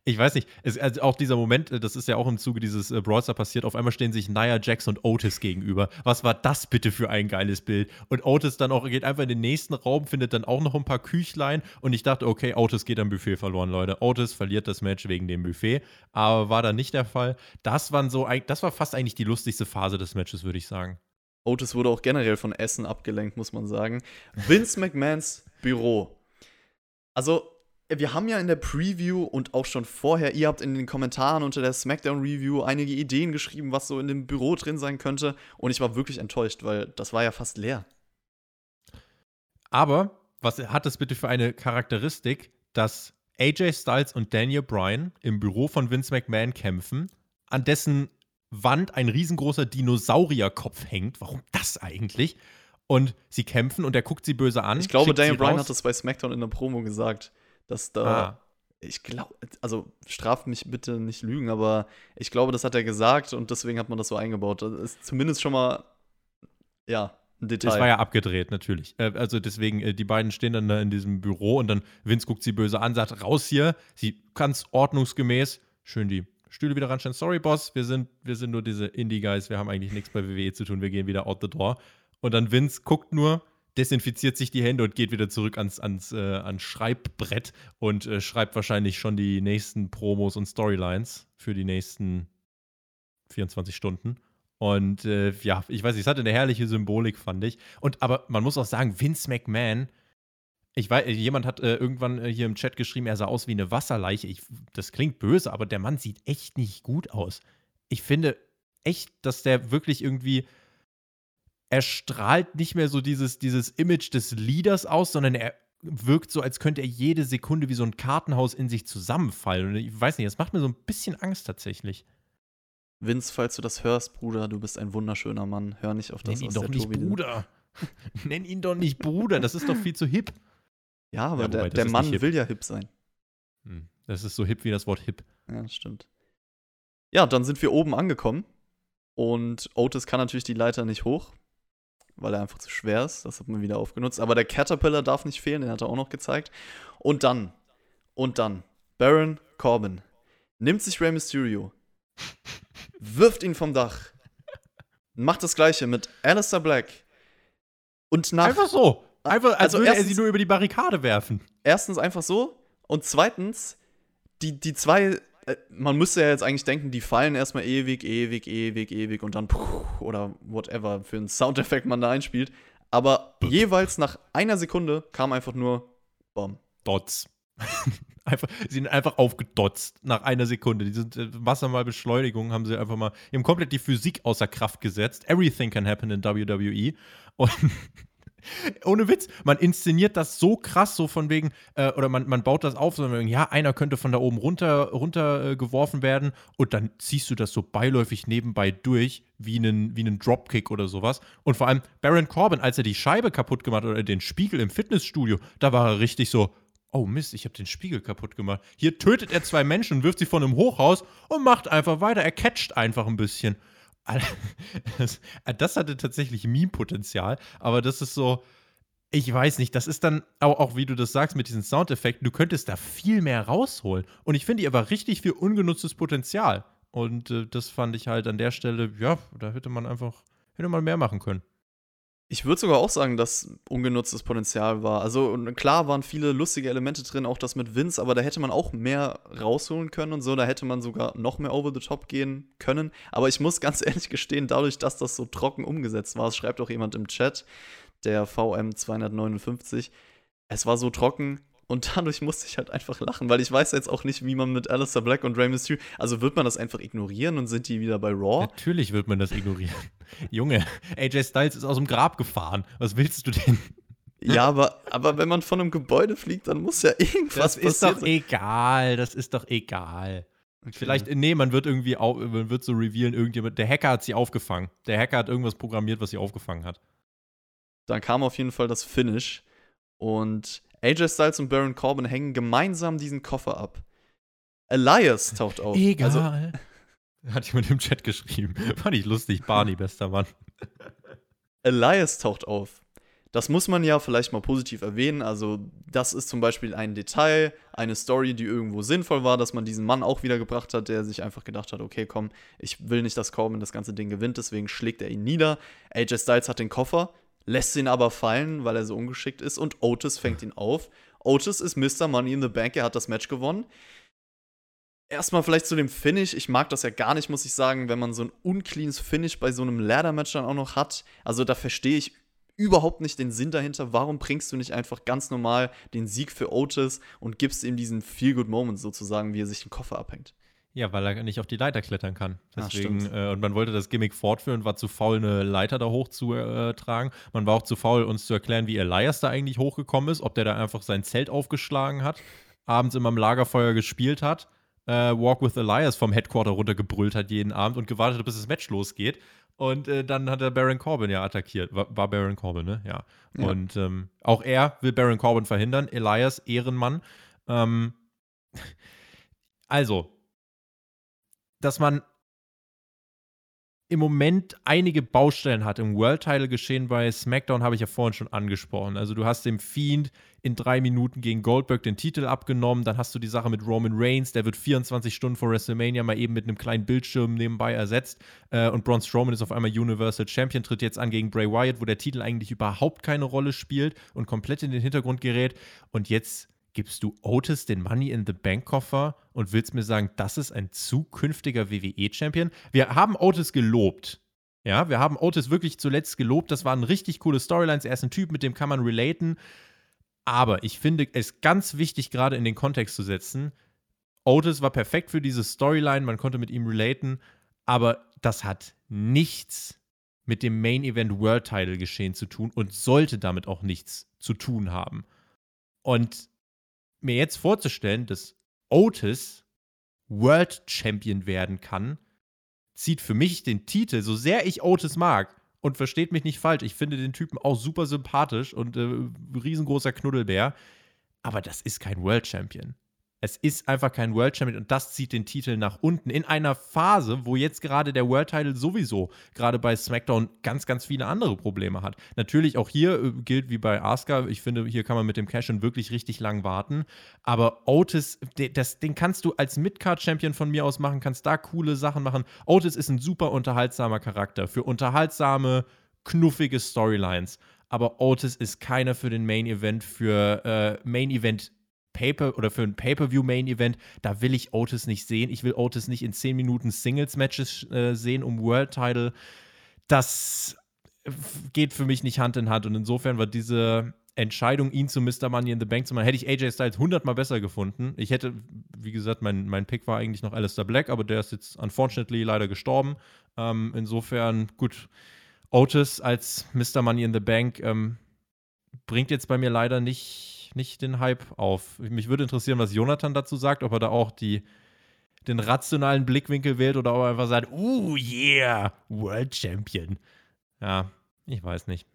ich weiß nicht, es, also auch dieser Moment, äh, das ist ja auch im Zuge dieses äh, Brawlstar passiert, auf einmal stehen sich Nia Jax und Otis gegenüber. Was war das bitte für ein geiles Bild? Und Otis dann auch geht einfach in den nächsten Raum, findet dann auch noch ein paar Küchlein und ich dachte, okay, Otis geht am Buffet verloren, Leute. Otis verliert das Match wegen dem Buffet, aber war dann nicht der Fall. Das waren so, das war fast eigentlich die lustigste Phase des Matches, würde ich sagen. Otis wurde auch generell von Essen abgelenkt, muss man sagen. Vince McMahons Büro. Also, wir haben ja in der Preview und auch schon vorher, ihr habt in den Kommentaren unter der SmackDown-Review einige Ideen geschrieben, was so in dem Büro drin sein könnte. Und ich war wirklich enttäuscht, weil das war ja fast leer. Aber was hat es bitte für eine Charakteristik, dass AJ Styles und Daniel Bryan im Büro von Vince McMahon kämpfen, an dessen Wand ein riesengroßer Dinosaurierkopf hängt? Warum das eigentlich? Und sie kämpfen und er guckt sie böse an. Ich glaube, Daniel Bryan hat das bei SmackDown in der Promo gesagt dass da. Ah. Ich glaube, also straft mich bitte nicht lügen, aber ich glaube, das hat er gesagt und deswegen hat man das so eingebaut. Das ist zumindest schon mal, ja, ein Detail. Das war ja abgedreht, natürlich. Äh, also deswegen, äh, die beiden stehen dann da in diesem Büro und dann Vince guckt sie böse an, sagt, raus hier. Sie ganz ordnungsgemäß, schön die Stühle wieder ranstellen. Sorry, Boss, wir sind, wir sind nur diese Indie-Guys, wir haben eigentlich nichts bei WWE zu tun, wir gehen wieder out the door. Und dann Vince guckt nur, desinfiziert sich die Hände und geht wieder zurück ans, ans, äh, ans Schreibbrett und äh, schreibt wahrscheinlich schon die nächsten Promos und Storylines für die nächsten 24 Stunden. Und äh, ja, ich weiß nicht, es hatte eine herrliche Symbolik, fand ich. Und aber man muss auch sagen, Vince McMahon, ich weiß, jemand hat äh, irgendwann äh, hier im Chat geschrieben, er sah aus wie eine Wasserleiche. Ich, das klingt böse, aber der Mann sieht echt nicht gut aus. Ich finde echt, dass der wirklich irgendwie er strahlt nicht mehr so dieses, dieses Image des Leaders aus, sondern er wirkt so, als könnte er jede Sekunde wie so ein Kartenhaus in sich zusammenfallen. Und ich weiß nicht, das macht mir so ein bisschen Angst tatsächlich. Vince, falls du das hörst, Bruder, du bist ein wunderschöner Mann. Hör nicht auf das, Nenn ihn doch nicht Tobi Bruder. Nenn ihn doch nicht Bruder, das ist doch viel zu hip. Ja, aber ja, der, der Mann will ja hip sein. Hm, das ist so hip wie das Wort hip. Ja, das stimmt. Ja, dann sind wir oben angekommen. Und Otis kann natürlich die Leiter nicht hoch weil er einfach zu schwer ist. Das hat man wieder aufgenutzt. Aber der Caterpillar darf nicht fehlen, den hat er auch noch gezeigt. Und dann, und dann, Baron Corbin nimmt sich Rey Mysterio, wirft ihn vom Dach, macht das gleiche mit Alistair Black. Und nach. Einfach so. Einfach, als also würde erstens, er sie nur über die Barrikade werfen. Erstens einfach so. Und zweitens, die, die zwei man müsste ja jetzt eigentlich denken, die fallen erstmal ewig, ewig, ewig, ewig und dann oder whatever für einen Soundeffekt man da einspielt. Aber jeweils nach einer Sekunde kam einfach nur Bom. Dots. einfach, sie sind einfach aufgedotzt nach einer Sekunde. Diese äh, Wassermalbeschleunigung haben sie einfach mal, die haben komplett die Physik außer Kraft gesetzt. Everything can happen in WWE. Und Ohne Witz, man inszeniert das so krass, so von wegen, äh, oder man, man baut das auf, so wegen, ja, einer könnte von da oben runter, runter äh, geworfen werden und dann ziehst du das so beiläufig nebenbei durch, wie einen, wie einen Dropkick oder sowas. Und vor allem Baron Corbin, als er die Scheibe kaputt gemacht hat oder den Spiegel im Fitnessstudio, da war er richtig so, oh Mist, ich habe den Spiegel kaputt gemacht. Hier tötet er zwei Menschen, wirft sie von einem Hochhaus und macht einfach weiter. Er catcht einfach ein bisschen. Das, das hatte tatsächlich Meme-Potenzial, aber das ist so, ich weiß nicht, das ist dann auch, auch, wie du das sagst mit diesen Soundeffekten, du könntest da viel mehr rausholen. Und ich finde, hier war richtig viel ungenutztes Potenzial. Und äh, das fand ich halt an der Stelle, ja, da hätte man einfach, hätte man mehr machen können. Ich würde sogar auch sagen, dass ungenutztes Potenzial war. Also klar waren viele lustige Elemente drin, auch das mit Vince, aber da hätte man auch mehr rausholen können und so. Da hätte man sogar noch mehr over the top gehen können. Aber ich muss ganz ehrlich gestehen, dadurch, dass das so trocken umgesetzt war, es schreibt auch jemand im Chat, der VM259, es war so trocken, und dadurch musste ich halt einfach lachen, weil ich weiß jetzt auch nicht, wie man mit Alistair Black und Rey Mysterio, also wird man das einfach ignorieren und sind die wieder bei Raw? Natürlich wird man das ignorieren. Junge, AJ Styles ist aus dem Grab gefahren. Was willst du denn? Ja, aber, aber wenn man von einem Gebäude fliegt, dann muss ja irgendwas passieren. Das ist doch egal, das ist doch egal. Okay. Vielleicht, nee, man wird irgendwie, man wird so revealen, irgendjemand, der Hacker hat sie aufgefangen. Der Hacker hat irgendwas programmiert, was sie aufgefangen hat. Dann kam auf jeden Fall das Finish und AJ Styles und Baron Corbin hängen gemeinsam diesen Koffer ab. Elias taucht auf. Egal. Also, Hat jemand im Chat geschrieben. Fand ich lustig. Barney, bester Mann. Elias taucht auf. Das muss man ja vielleicht mal positiv erwähnen. Also, das ist zum Beispiel ein Detail, eine Story, die irgendwo sinnvoll war, dass man diesen Mann auch wiedergebracht hat, der sich einfach gedacht hat: Okay, komm, ich will nicht, dass Corbin das ganze Ding gewinnt, deswegen schlägt er ihn nieder. AJ Styles hat den Koffer, lässt ihn aber fallen, weil er so ungeschickt ist und Otis fängt ihn auf. Otis ist Mr. Money in the Bank, er hat das Match gewonnen. Erstmal vielleicht zu dem Finish. Ich mag das ja gar nicht, muss ich sagen, wenn man so ein uncleanes Finish bei so einem Ladder-Match dann auch noch hat. Also da verstehe ich überhaupt nicht den Sinn dahinter. Warum bringst du nicht einfach ganz normal den Sieg für Otis und gibst ihm diesen Feel-Good-Moment sozusagen, wie er sich den Koffer abhängt? Ja, weil er nicht auf die Leiter klettern kann. Deswegen, Ach, äh, und man wollte das Gimmick fortführen, war zu faul, eine Leiter da hochzutragen. Äh, man war auch zu faul, uns zu erklären, wie Elias da eigentlich hochgekommen ist, ob der da einfach sein Zelt aufgeschlagen hat, abends immer am Lagerfeuer gespielt hat, äh, Walk with Elias vom Headquarter runtergebrüllt hat jeden Abend und gewartet hat, bis das Match losgeht. Und äh, dann hat er Baron Corbin ja attackiert. War, war Baron Corbin, ne? Ja. ja. Und ähm, auch er will Baron Corbin verhindern. Elias, Ehrenmann. Ähm, also, dass man im Moment einige Baustellen hat. Im World Title geschehen bei SmackDown habe ich ja vorhin schon angesprochen. Also du hast dem Fiend in drei Minuten gegen Goldberg den Titel abgenommen, dann hast du die Sache mit Roman Reigns, der wird 24 Stunden vor WrestleMania mal eben mit einem kleinen Bildschirm nebenbei ersetzt äh, und Braun Strowman ist auf einmal Universal Champion, tritt jetzt an gegen Bray Wyatt, wo der Titel eigentlich überhaupt keine Rolle spielt und komplett in den Hintergrund gerät und jetzt gibst du Otis den Money in the Bank Koffer und willst mir sagen, das ist ein zukünftiger WWE-Champion? Wir haben Otis gelobt. Ja, wir haben Otis wirklich zuletzt gelobt. Das waren richtig coole Storylines. Er ist ein Typ, mit dem kann man relaten. Aber ich finde es ganz wichtig, gerade in den Kontext zu setzen. Otis war perfekt für diese Storyline, man konnte mit ihm relaten, aber das hat nichts mit dem Main Event World Title geschehen zu tun und sollte damit auch nichts zu tun haben. Und mir jetzt vorzustellen, dass Otis World Champion werden kann, zieht für mich den Titel, so sehr ich Otis mag, und versteht mich nicht falsch, ich finde den Typen auch super sympathisch und äh, riesengroßer Knuddelbär, aber das ist kein World Champion. Es ist einfach kein World Champion und das zieht den Titel nach unten in einer Phase, wo jetzt gerade der World Title sowieso gerade bei SmackDown ganz, ganz viele andere Probleme hat. Natürlich auch hier äh, gilt wie bei Asuka, ich finde, hier kann man mit dem Cash-In wirklich richtig lang warten. Aber Otis, das, den kannst du als Midcard-Champion von mir aus machen, kannst da coole Sachen machen. Otis ist ein super unterhaltsamer Charakter für unterhaltsame, knuffige Storylines aber Otis ist keiner für den Main Event, für äh, Main Event Paper oder für ein Pay-Per-View-Main-Event, da will ich Otis nicht sehen. Ich will Otis nicht in 10 Minuten Singles-Matches äh, sehen um World-Title. Das geht für mich nicht Hand in Hand. Und insofern war diese Entscheidung, ihn zu Mr. Money in the Bank zu machen, hätte ich AJ Styles hundertmal besser gefunden. Ich hätte, wie gesagt, mein, mein Pick war eigentlich noch Alistair Black, aber der ist jetzt unfortunately leider gestorben. Ähm, insofern, gut, Otis als Mr. Money in the Bank, ähm, bringt jetzt bei mir leider nicht, nicht den Hype auf. Mich würde interessieren, was Jonathan dazu sagt, ob er da auch die, den rationalen Blickwinkel wählt oder ob er einfach sagt, uh, yeah, World Champion. Ja, ich weiß nicht.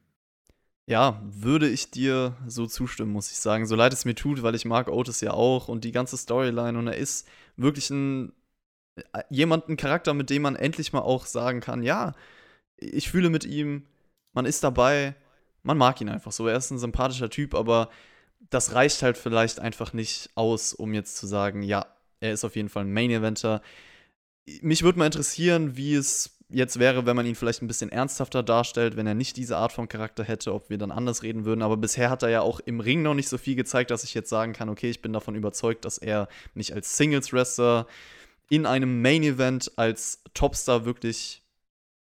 Ja, würde ich dir so zustimmen, muss ich sagen. So leid es mir tut, weil ich mag Otis ja auch und die ganze Storyline und er ist wirklich ein jemand, ein Charakter, mit dem man endlich mal auch sagen kann, ja, ich fühle mit ihm, man ist dabei, man mag ihn einfach so. Er ist ein sympathischer Typ, aber das reicht halt vielleicht einfach nicht aus, um jetzt zu sagen, ja, er ist auf jeden Fall ein Main-Eventer. Mich würde mal interessieren, wie es jetzt wäre, wenn man ihn vielleicht ein bisschen ernsthafter darstellt, wenn er nicht diese Art von Charakter hätte, ob wir dann anders reden würden. Aber bisher hat er ja auch im Ring noch nicht so viel gezeigt, dass ich jetzt sagen kann, okay, ich bin davon überzeugt, dass er mich als Singles-Wrestler in einem Main-Event als Topstar wirklich,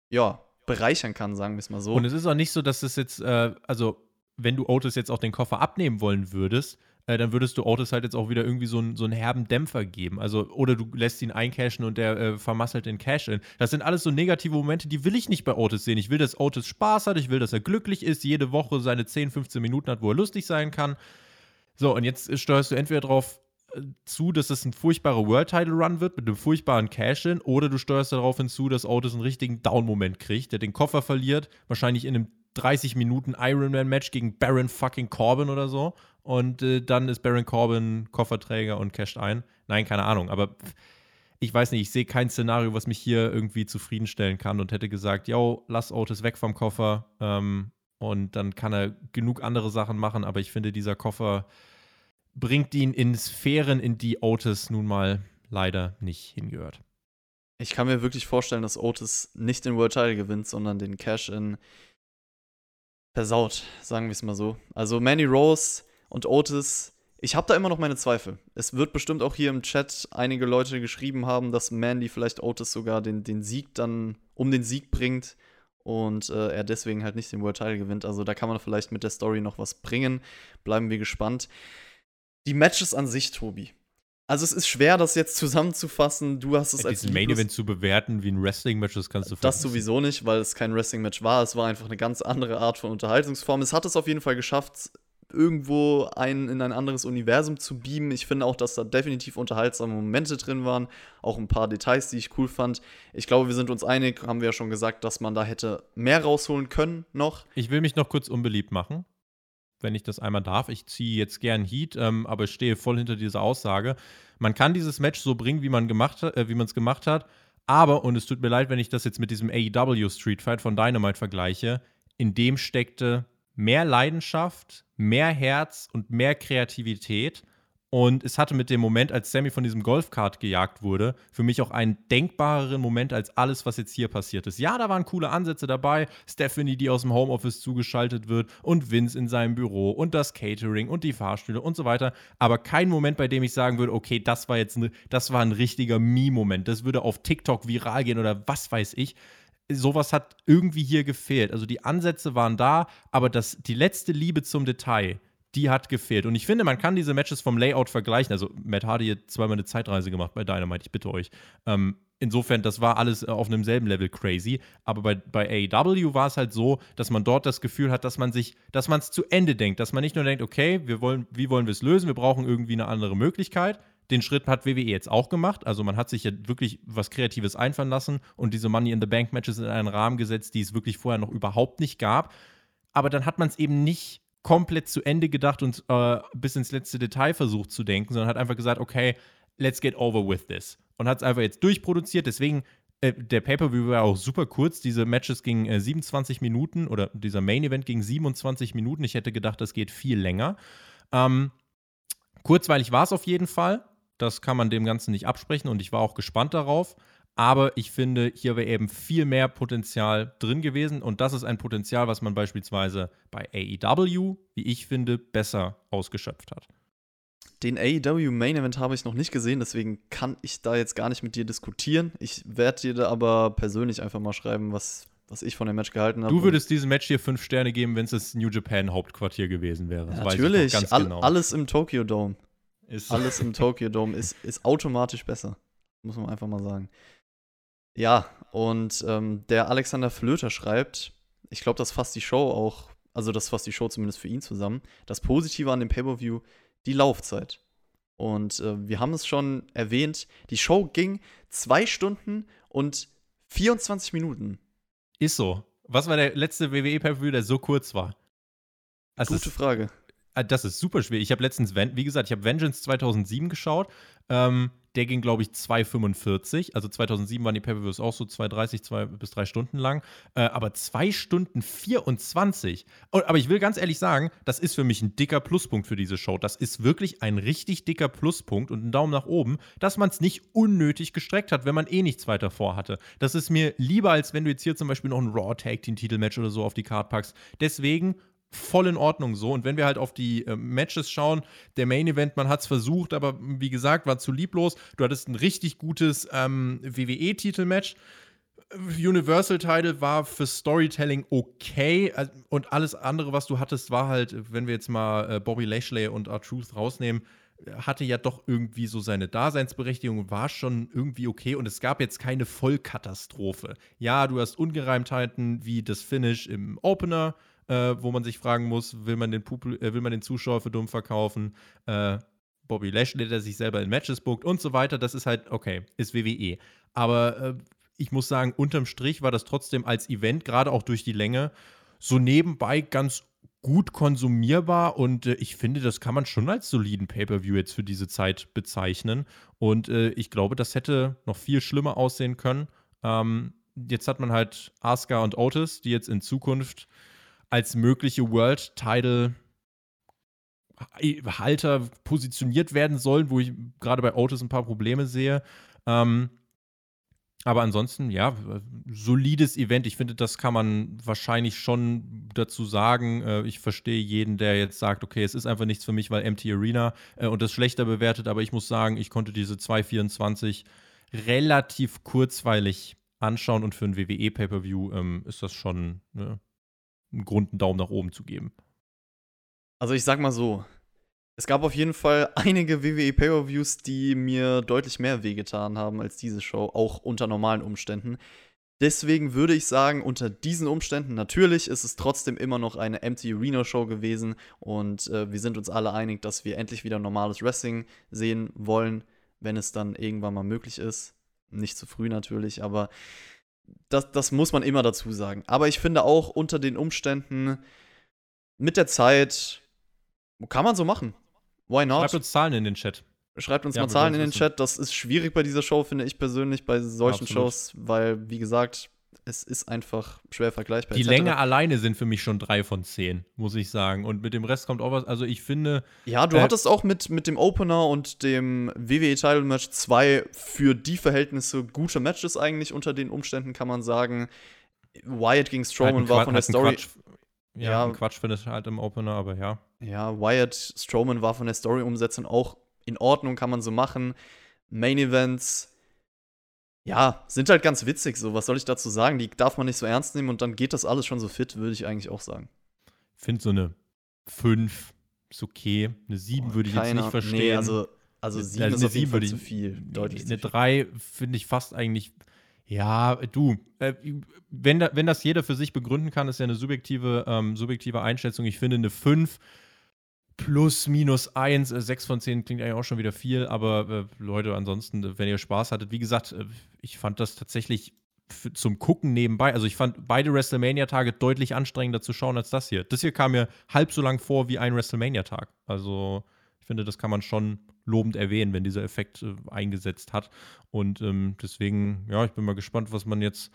ja, bereichern kann, sagen wir es mal so. Und es ist auch nicht so, dass es jetzt, äh, also wenn du Otis jetzt auch den Koffer abnehmen wollen würdest, äh, dann würdest du Otis halt jetzt auch wieder irgendwie so, ein, so einen herben Dämpfer geben. Also, oder du lässt ihn eincashen und der äh, vermasselt den Cash in. Das sind alles so negative Momente, die will ich nicht bei Otis sehen. Ich will, dass Otis Spaß hat, ich will, dass er glücklich ist, jede Woche seine 10, 15 Minuten hat, wo er lustig sein kann. So, und jetzt steuerst du entweder drauf äh, zu, dass es ein furchtbarer World Title Run wird mit einem furchtbaren Cash-In, oder du steuerst darauf hinzu, dass Otis einen richtigen Down-Moment kriegt, der den Koffer verliert, wahrscheinlich in einem 30 Minuten Ironman-Match gegen Baron fucking Corbin oder so. Und äh, dann ist Baron Corbin Kofferträger und casht ein. Nein, keine Ahnung. Aber ich weiß nicht, ich sehe kein Szenario, was mich hier irgendwie zufriedenstellen kann und hätte gesagt, yo, lass Otis weg vom Koffer. Ähm, und dann kann er genug andere Sachen machen. Aber ich finde, dieser Koffer bringt ihn in Sphären, in die Otis nun mal leider nicht hingehört. Ich kann mir wirklich vorstellen, dass Otis nicht den World Title gewinnt, sondern den Cash-In versaut, sagen wir es mal so. Also Manny Rose und Otis, ich habe da immer noch meine Zweifel. Es wird bestimmt auch hier im Chat einige Leute geschrieben haben, dass Mandy vielleicht Otis sogar den, den Sieg dann um den Sieg bringt und äh, er deswegen halt nicht den World Title gewinnt. Also da kann man vielleicht mit der Story noch was bringen. Bleiben wir gespannt. Die Matches an sich, Tobi. Also es ist schwer, das jetzt zusammenzufassen. Du hast es ja, als diesen Main Event zu bewerten wie ein Wrestling-Match, das kannst du Das sowieso nicht, weil es kein Wrestling-Match war. Es war einfach eine ganz andere Art von Unterhaltungsform. Es hat es auf jeden Fall geschafft, irgendwo ein, in ein anderes Universum zu beamen. Ich finde auch, dass da definitiv unterhaltsame Momente drin waren. Auch ein paar Details, die ich cool fand. Ich glaube, wir sind uns einig, haben wir ja schon gesagt, dass man da hätte mehr rausholen können noch. Ich will mich noch kurz unbeliebt machen wenn ich das einmal darf. Ich ziehe jetzt gern Heat, ähm, aber ich stehe voll hinter dieser Aussage. Man kann dieses Match so bringen, wie man gemacht äh, wie man es gemacht hat. Aber, und es tut mir leid, wenn ich das jetzt mit diesem AEW Street Fight von Dynamite vergleiche, in dem steckte mehr Leidenschaft, mehr Herz und mehr Kreativität und es hatte mit dem Moment, als Sammy von diesem Golfkart gejagt wurde, für mich auch einen denkbareren Moment als alles, was jetzt hier passiert ist. Ja, da waren coole Ansätze dabei. Stephanie, die aus dem Homeoffice zugeschaltet wird und Vince in seinem Büro und das Catering und die Fahrstühle und so weiter. Aber kein Moment, bei dem ich sagen würde, okay, das war jetzt ein, das war ein richtiger Me-Moment. Das würde auf TikTok viral gehen oder was weiß ich sowas hat irgendwie hier gefehlt. Also die Ansätze waren da, aber das, die letzte Liebe zum Detail, die hat gefehlt. Und ich finde, man kann diese Matches vom Layout vergleichen. Also, Matt Hardy hat zweimal eine Zeitreise gemacht bei Dynamite, ich bitte euch. Ähm, insofern, das war alles äh, auf einem selben Level crazy. Aber bei, bei AEW war es halt so, dass man dort das Gefühl hat, dass man sich, dass man es zu Ende denkt. Dass man nicht nur denkt, okay, wir wollen, wie wollen wir es lösen? Wir brauchen irgendwie eine andere Möglichkeit. Den Schritt hat WWE jetzt auch gemacht. Also man hat sich ja wirklich was Kreatives einfallen lassen und diese Money in the Bank Matches in einen Rahmen gesetzt, die es wirklich vorher noch überhaupt nicht gab. Aber dann hat man es eben nicht komplett zu Ende gedacht und äh, bis ins letzte Detail versucht zu denken, sondern hat einfach gesagt, okay, let's get over with this. Und hat es einfach jetzt durchproduziert. Deswegen, äh, der Pay-Per-View war auch super kurz. Diese Matches gingen äh, 27 Minuten oder dieser Main-Event ging 27 Minuten. Ich hätte gedacht, das geht viel länger. Ähm, kurzweilig war es auf jeden Fall. Das kann man dem Ganzen nicht absprechen und ich war auch gespannt darauf. Aber ich finde, hier wäre eben viel mehr Potenzial drin gewesen. Und das ist ein Potenzial, was man beispielsweise bei AEW, wie ich finde, besser ausgeschöpft hat. Den AEW Main Event habe ich noch nicht gesehen, deswegen kann ich da jetzt gar nicht mit dir diskutieren. Ich werde dir da aber persönlich einfach mal schreiben, was, was ich von dem Match gehalten habe. Du würdest diesem Match hier fünf Sterne geben, wenn es das New Japan Hauptquartier gewesen wäre. Ja, natürlich, all, genau. alles im Tokyo Dome. Ist alles im Tokyo Dome ist, ist automatisch besser. Muss man einfach mal sagen. Ja, und ähm, der Alexander Flöter schreibt, ich glaube, das fasst die Show auch Also das fasst die Show zumindest für ihn zusammen. Das Positive an dem Pay-Per-View, die Laufzeit. Und äh, wir haben es schon erwähnt, die Show ging zwei Stunden und 24 Minuten. Ist so. Was war der letzte WWE Pay-Per-View, der so kurz war? Also Gute Frage. Ah, das ist super schwer. Ich habe letztens, wie gesagt, ich habe Vengeance 2007 geschaut. Ähm, der ging, glaube ich, 2,45. Also 2007 waren die Pay-Per-Views auch so 2,30, 2 bis 3 Stunden lang. Äh, aber 2 Stunden 24. Oh, aber ich will ganz ehrlich sagen, das ist für mich ein dicker Pluspunkt für diese Show. Das ist wirklich ein richtig dicker Pluspunkt und ein Daumen nach oben, dass man es nicht unnötig gestreckt hat, wenn man eh nichts weiter vorhatte. Das ist mir lieber, als wenn du jetzt hier zum Beispiel noch ein Raw Tag Team Titelmatch oder so auf die Card packst. Deswegen voll in Ordnung so. Und wenn wir halt auf die äh, Matches schauen, der Main Event, man hat es versucht, aber wie gesagt, war zu lieblos. Du hattest ein richtig gutes ähm, WWE-Titelmatch. Universal Title war für Storytelling okay und alles andere, was du hattest, war halt, wenn wir jetzt mal äh, Bobby Lashley und R-Truth rausnehmen, hatte ja doch irgendwie so seine Daseinsberechtigung, war schon irgendwie okay und es gab jetzt keine Vollkatastrophe. Ja, du hast Ungereimtheiten wie das Finish im Opener, äh, wo man sich fragen muss, will man den, Pupil äh, will man den Zuschauer für dumm verkaufen? Äh, Bobby Lashley, der sich selber in Matches bookt und so weiter. Das ist halt, okay, ist WWE. Aber äh, ich muss sagen, unterm Strich war das trotzdem als Event, gerade auch durch die Länge, so nebenbei ganz gut konsumierbar und äh, ich finde, das kann man schon als soliden Pay-per-View jetzt für diese Zeit bezeichnen. Und äh, ich glaube, das hätte noch viel schlimmer aussehen können. Ähm, jetzt hat man halt Asuka und Otis, die jetzt in Zukunft als mögliche World Title Halter positioniert werden sollen, wo ich gerade bei Otis ein paar Probleme sehe. Ähm, aber ansonsten, ja, solides Event. Ich finde, das kann man wahrscheinlich schon dazu sagen. Äh, ich verstehe jeden, der jetzt sagt, okay, es ist einfach nichts für mich, weil Empty Arena äh, und das schlechter bewertet. Aber ich muss sagen, ich konnte diese 224 relativ kurzweilig anschauen und für ein WWE Pay-Per-View ähm, ist das schon ne, einen Grund, einen Daumen nach oben zu geben. Also ich sag mal so, es gab auf jeden Fall einige WWE Pay-Per-Views, die mir deutlich mehr wehgetan haben als diese Show, auch unter normalen Umständen. Deswegen würde ich sagen, unter diesen Umständen, natürlich ist es trotzdem immer noch eine Empty Arena Show gewesen und äh, wir sind uns alle einig, dass wir endlich wieder normales Wrestling sehen wollen, wenn es dann irgendwann mal möglich ist. Nicht zu früh natürlich, aber das, das muss man immer dazu sagen. Aber ich finde auch unter den Umständen mit der Zeit kann man so machen. Why not? Schreibt uns Zahlen in den Chat. Schreibt uns ja, mal Zahlen in den Chat. Das ist schwierig bei dieser Show, finde ich persönlich, bei solchen ja, Shows, weil, wie gesagt, es ist einfach schwer vergleichbar. Die Länge alleine sind für mich schon drei von zehn, muss ich sagen. Und mit dem Rest kommt auch was. Also ich finde. Ja, du äh, hattest auch mit, mit dem Opener und dem WWE Title Match zwei für die Verhältnisse gute Matches eigentlich unter den Umständen, kann man sagen. Wyatt gegen Strowman halt war von der Story. Quatsch, ja, ja, Quatsch findet halt im Opener, aber ja. Ja, Wyatt Strowman war von der Story-Umsetzung auch in Ordnung, kann man so machen. Main Events ja, sind halt ganz witzig, so. Was soll ich dazu sagen? Die darf man nicht so ernst nehmen und dann geht das alles schon so fit, würde ich eigentlich auch sagen. Ich finde so eine 5 ist okay. Eine 7 oh, würde ich jetzt nicht verstehen. Nee, also, also 7 also ist auf jeden Fall zu viel. Deutlich eine 3 finde ich fast eigentlich. Ja, du, äh, wenn, da, wenn das jeder für sich begründen kann, ist ja eine subjektive, ähm, subjektive Einschätzung. Ich finde eine 5 plus minus 1, äh, 6 von 10 klingt eigentlich auch schon wieder viel, aber äh, Leute, ansonsten, äh, wenn ihr Spaß hattet, wie gesagt, äh, ich fand das tatsächlich zum Gucken nebenbei, also ich fand beide WrestleMania-Tage deutlich anstrengender zu schauen als das hier. Das hier kam mir halb so lang vor wie ein WrestleMania-Tag. Also ich finde, das kann man schon lobend erwähnen, wenn dieser Effekt äh, eingesetzt hat. Und ähm, deswegen, ja, ich bin mal gespannt, was man jetzt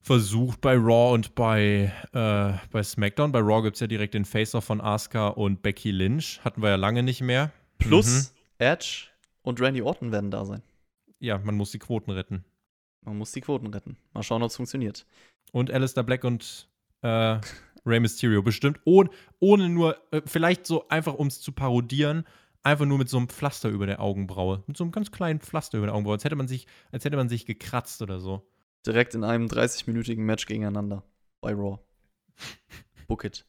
versucht bei Raw und bei, äh, bei SmackDown. Bei Raw gibt es ja direkt den Face-Off von Asuka und Becky Lynch. Hatten wir ja lange nicht mehr. Plus mhm. Edge und Randy Orton werden da sein. Ja, man muss die Quoten retten. Man muss die Quoten retten. Mal schauen, ob es funktioniert. Und Alistair Black und äh, Rey Mysterio bestimmt. Ohne, ohne nur, äh, vielleicht so einfach, um es zu parodieren, einfach nur mit so einem Pflaster über der Augenbraue. Mit so einem ganz kleinen Pflaster über der Augenbraue. Als hätte man sich, als hätte man sich gekratzt oder so direkt in einem 30-minütigen Match gegeneinander bei Raw. Book it.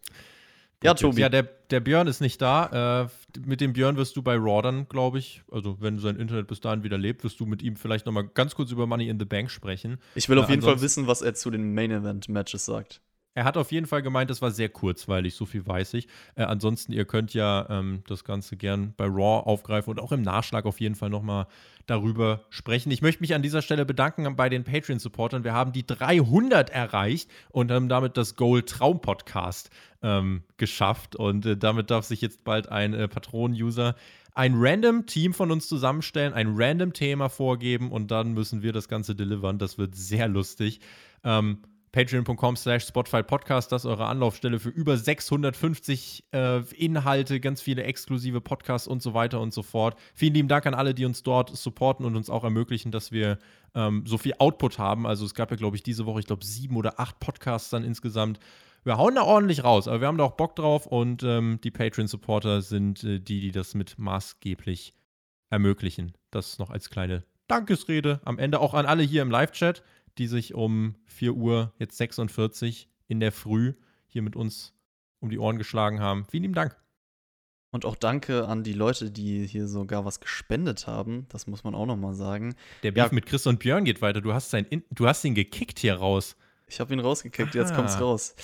Ja, Tobi. Ja, der, der Björn ist nicht da. Äh, mit dem Björn wirst du bei Raw dann, glaube ich, also wenn sein Internet bis dahin wieder lebt, wirst du mit ihm vielleicht nochmal ganz kurz über Money in the Bank sprechen. Ich will auf äh, jeden Fall wissen, was er zu den Main Event Matches sagt. Er hat auf jeden Fall gemeint, das war sehr kurzweilig, so viel weiß ich. Äh, ansonsten, ihr könnt ja ähm, das Ganze gern bei Raw aufgreifen und auch im Nachschlag auf jeden Fall nochmal darüber sprechen. Ich möchte mich an dieser Stelle bedanken bei den Patreon-Supportern. Wir haben die 300 erreicht und haben damit das Goal Traum Podcast ähm, geschafft. Und äh, damit darf sich jetzt bald ein äh, Patronen-User ein random Team von uns zusammenstellen, ein random Thema vorgeben und dann müssen wir das Ganze delivern. Das wird sehr lustig. Ähm, Patreon.com slash Spotify Podcast, das ist eure Anlaufstelle für über 650 äh, Inhalte, ganz viele exklusive Podcasts und so weiter und so fort. Vielen lieben Dank an alle, die uns dort supporten und uns auch ermöglichen, dass wir ähm, so viel Output haben. Also es gab ja, glaube ich, diese Woche, ich glaube, sieben oder acht Podcasts dann insgesamt. Wir hauen da ordentlich raus, aber wir haben da auch Bock drauf und ähm, die Patreon-Supporter sind äh, die, die das mit maßgeblich ermöglichen. Das noch als kleine Dankesrede am Ende auch an alle hier im Live-Chat die sich um 4 Uhr, jetzt 46 in der Früh hier mit uns um die Ohren geschlagen haben. Vielen lieben Dank. Und auch danke an die Leute, die hier sogar was gespendet haben. Das muss man auch nochmal sagen. Der Beef ja. mit Chris und Björn geht weiter. Du hast, sein In du hast ihn gekickt hier raus. Ich habe ihn rausgekickt, Aha. jetzt kommt's raus.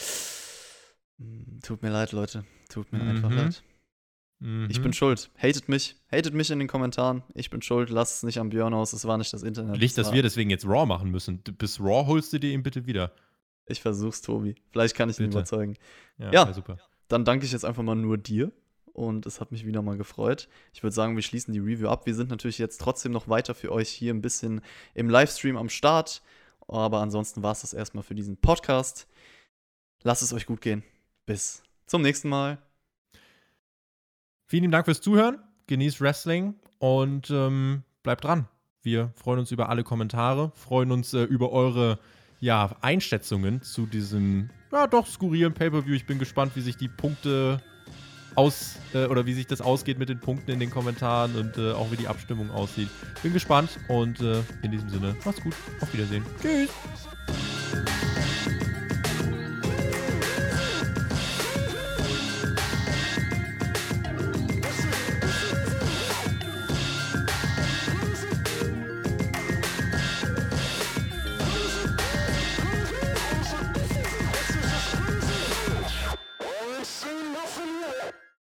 Hm, tut mir leid, Leute. Tut mir mhm. einfach leid. Mhm. Ich bin schuld. Hatet mich. Hatet mich in den Kommentaren. Ich bin schuld. Lasst es nicht am Björn aus. Es war nicht das Internet. Nicht, dass wir deswegen jetzt Raw machen müssen. Bis Raw holst du dir ihn bitte wieder. Ich versuch's, Tobi. Vielleicht kann ich bitte. ihn überzeugen. Ja, ja super. Dann danke ich jetzt einfach mal nur dir. Und es hat mich wieder mal gefreut. Ich würde sagen, wir schließen die Review ab. Wir sind natürlich jetzt trotzdem noch weiter für euch hier ein bisschen im Livestream am Start. Aber ansonsten war es das erstmal für diesen Podcast. Lasst es euch gut gehen. Bis zum nächsten Mal. Vielen lieben Dank fürs Zuhören. Genießt Wrestling und ähm, bleibt dran. Wir freuen uns über alle Kommentare, freuen uns äh, über eure ja, Einschätzungen zu diesem ja doch skurrilen Pay-Per-View. Ich bin gespannt, wie sich die Punkte aus äh, oder wie sich das ausgeht mit den Punkten in den Kommentaren und äh, auch wie die Abstimmung aussieht. Bin gespannt und äh, in diesem Sinne, macht's gut. Auf Wiedersehen. Tschüss.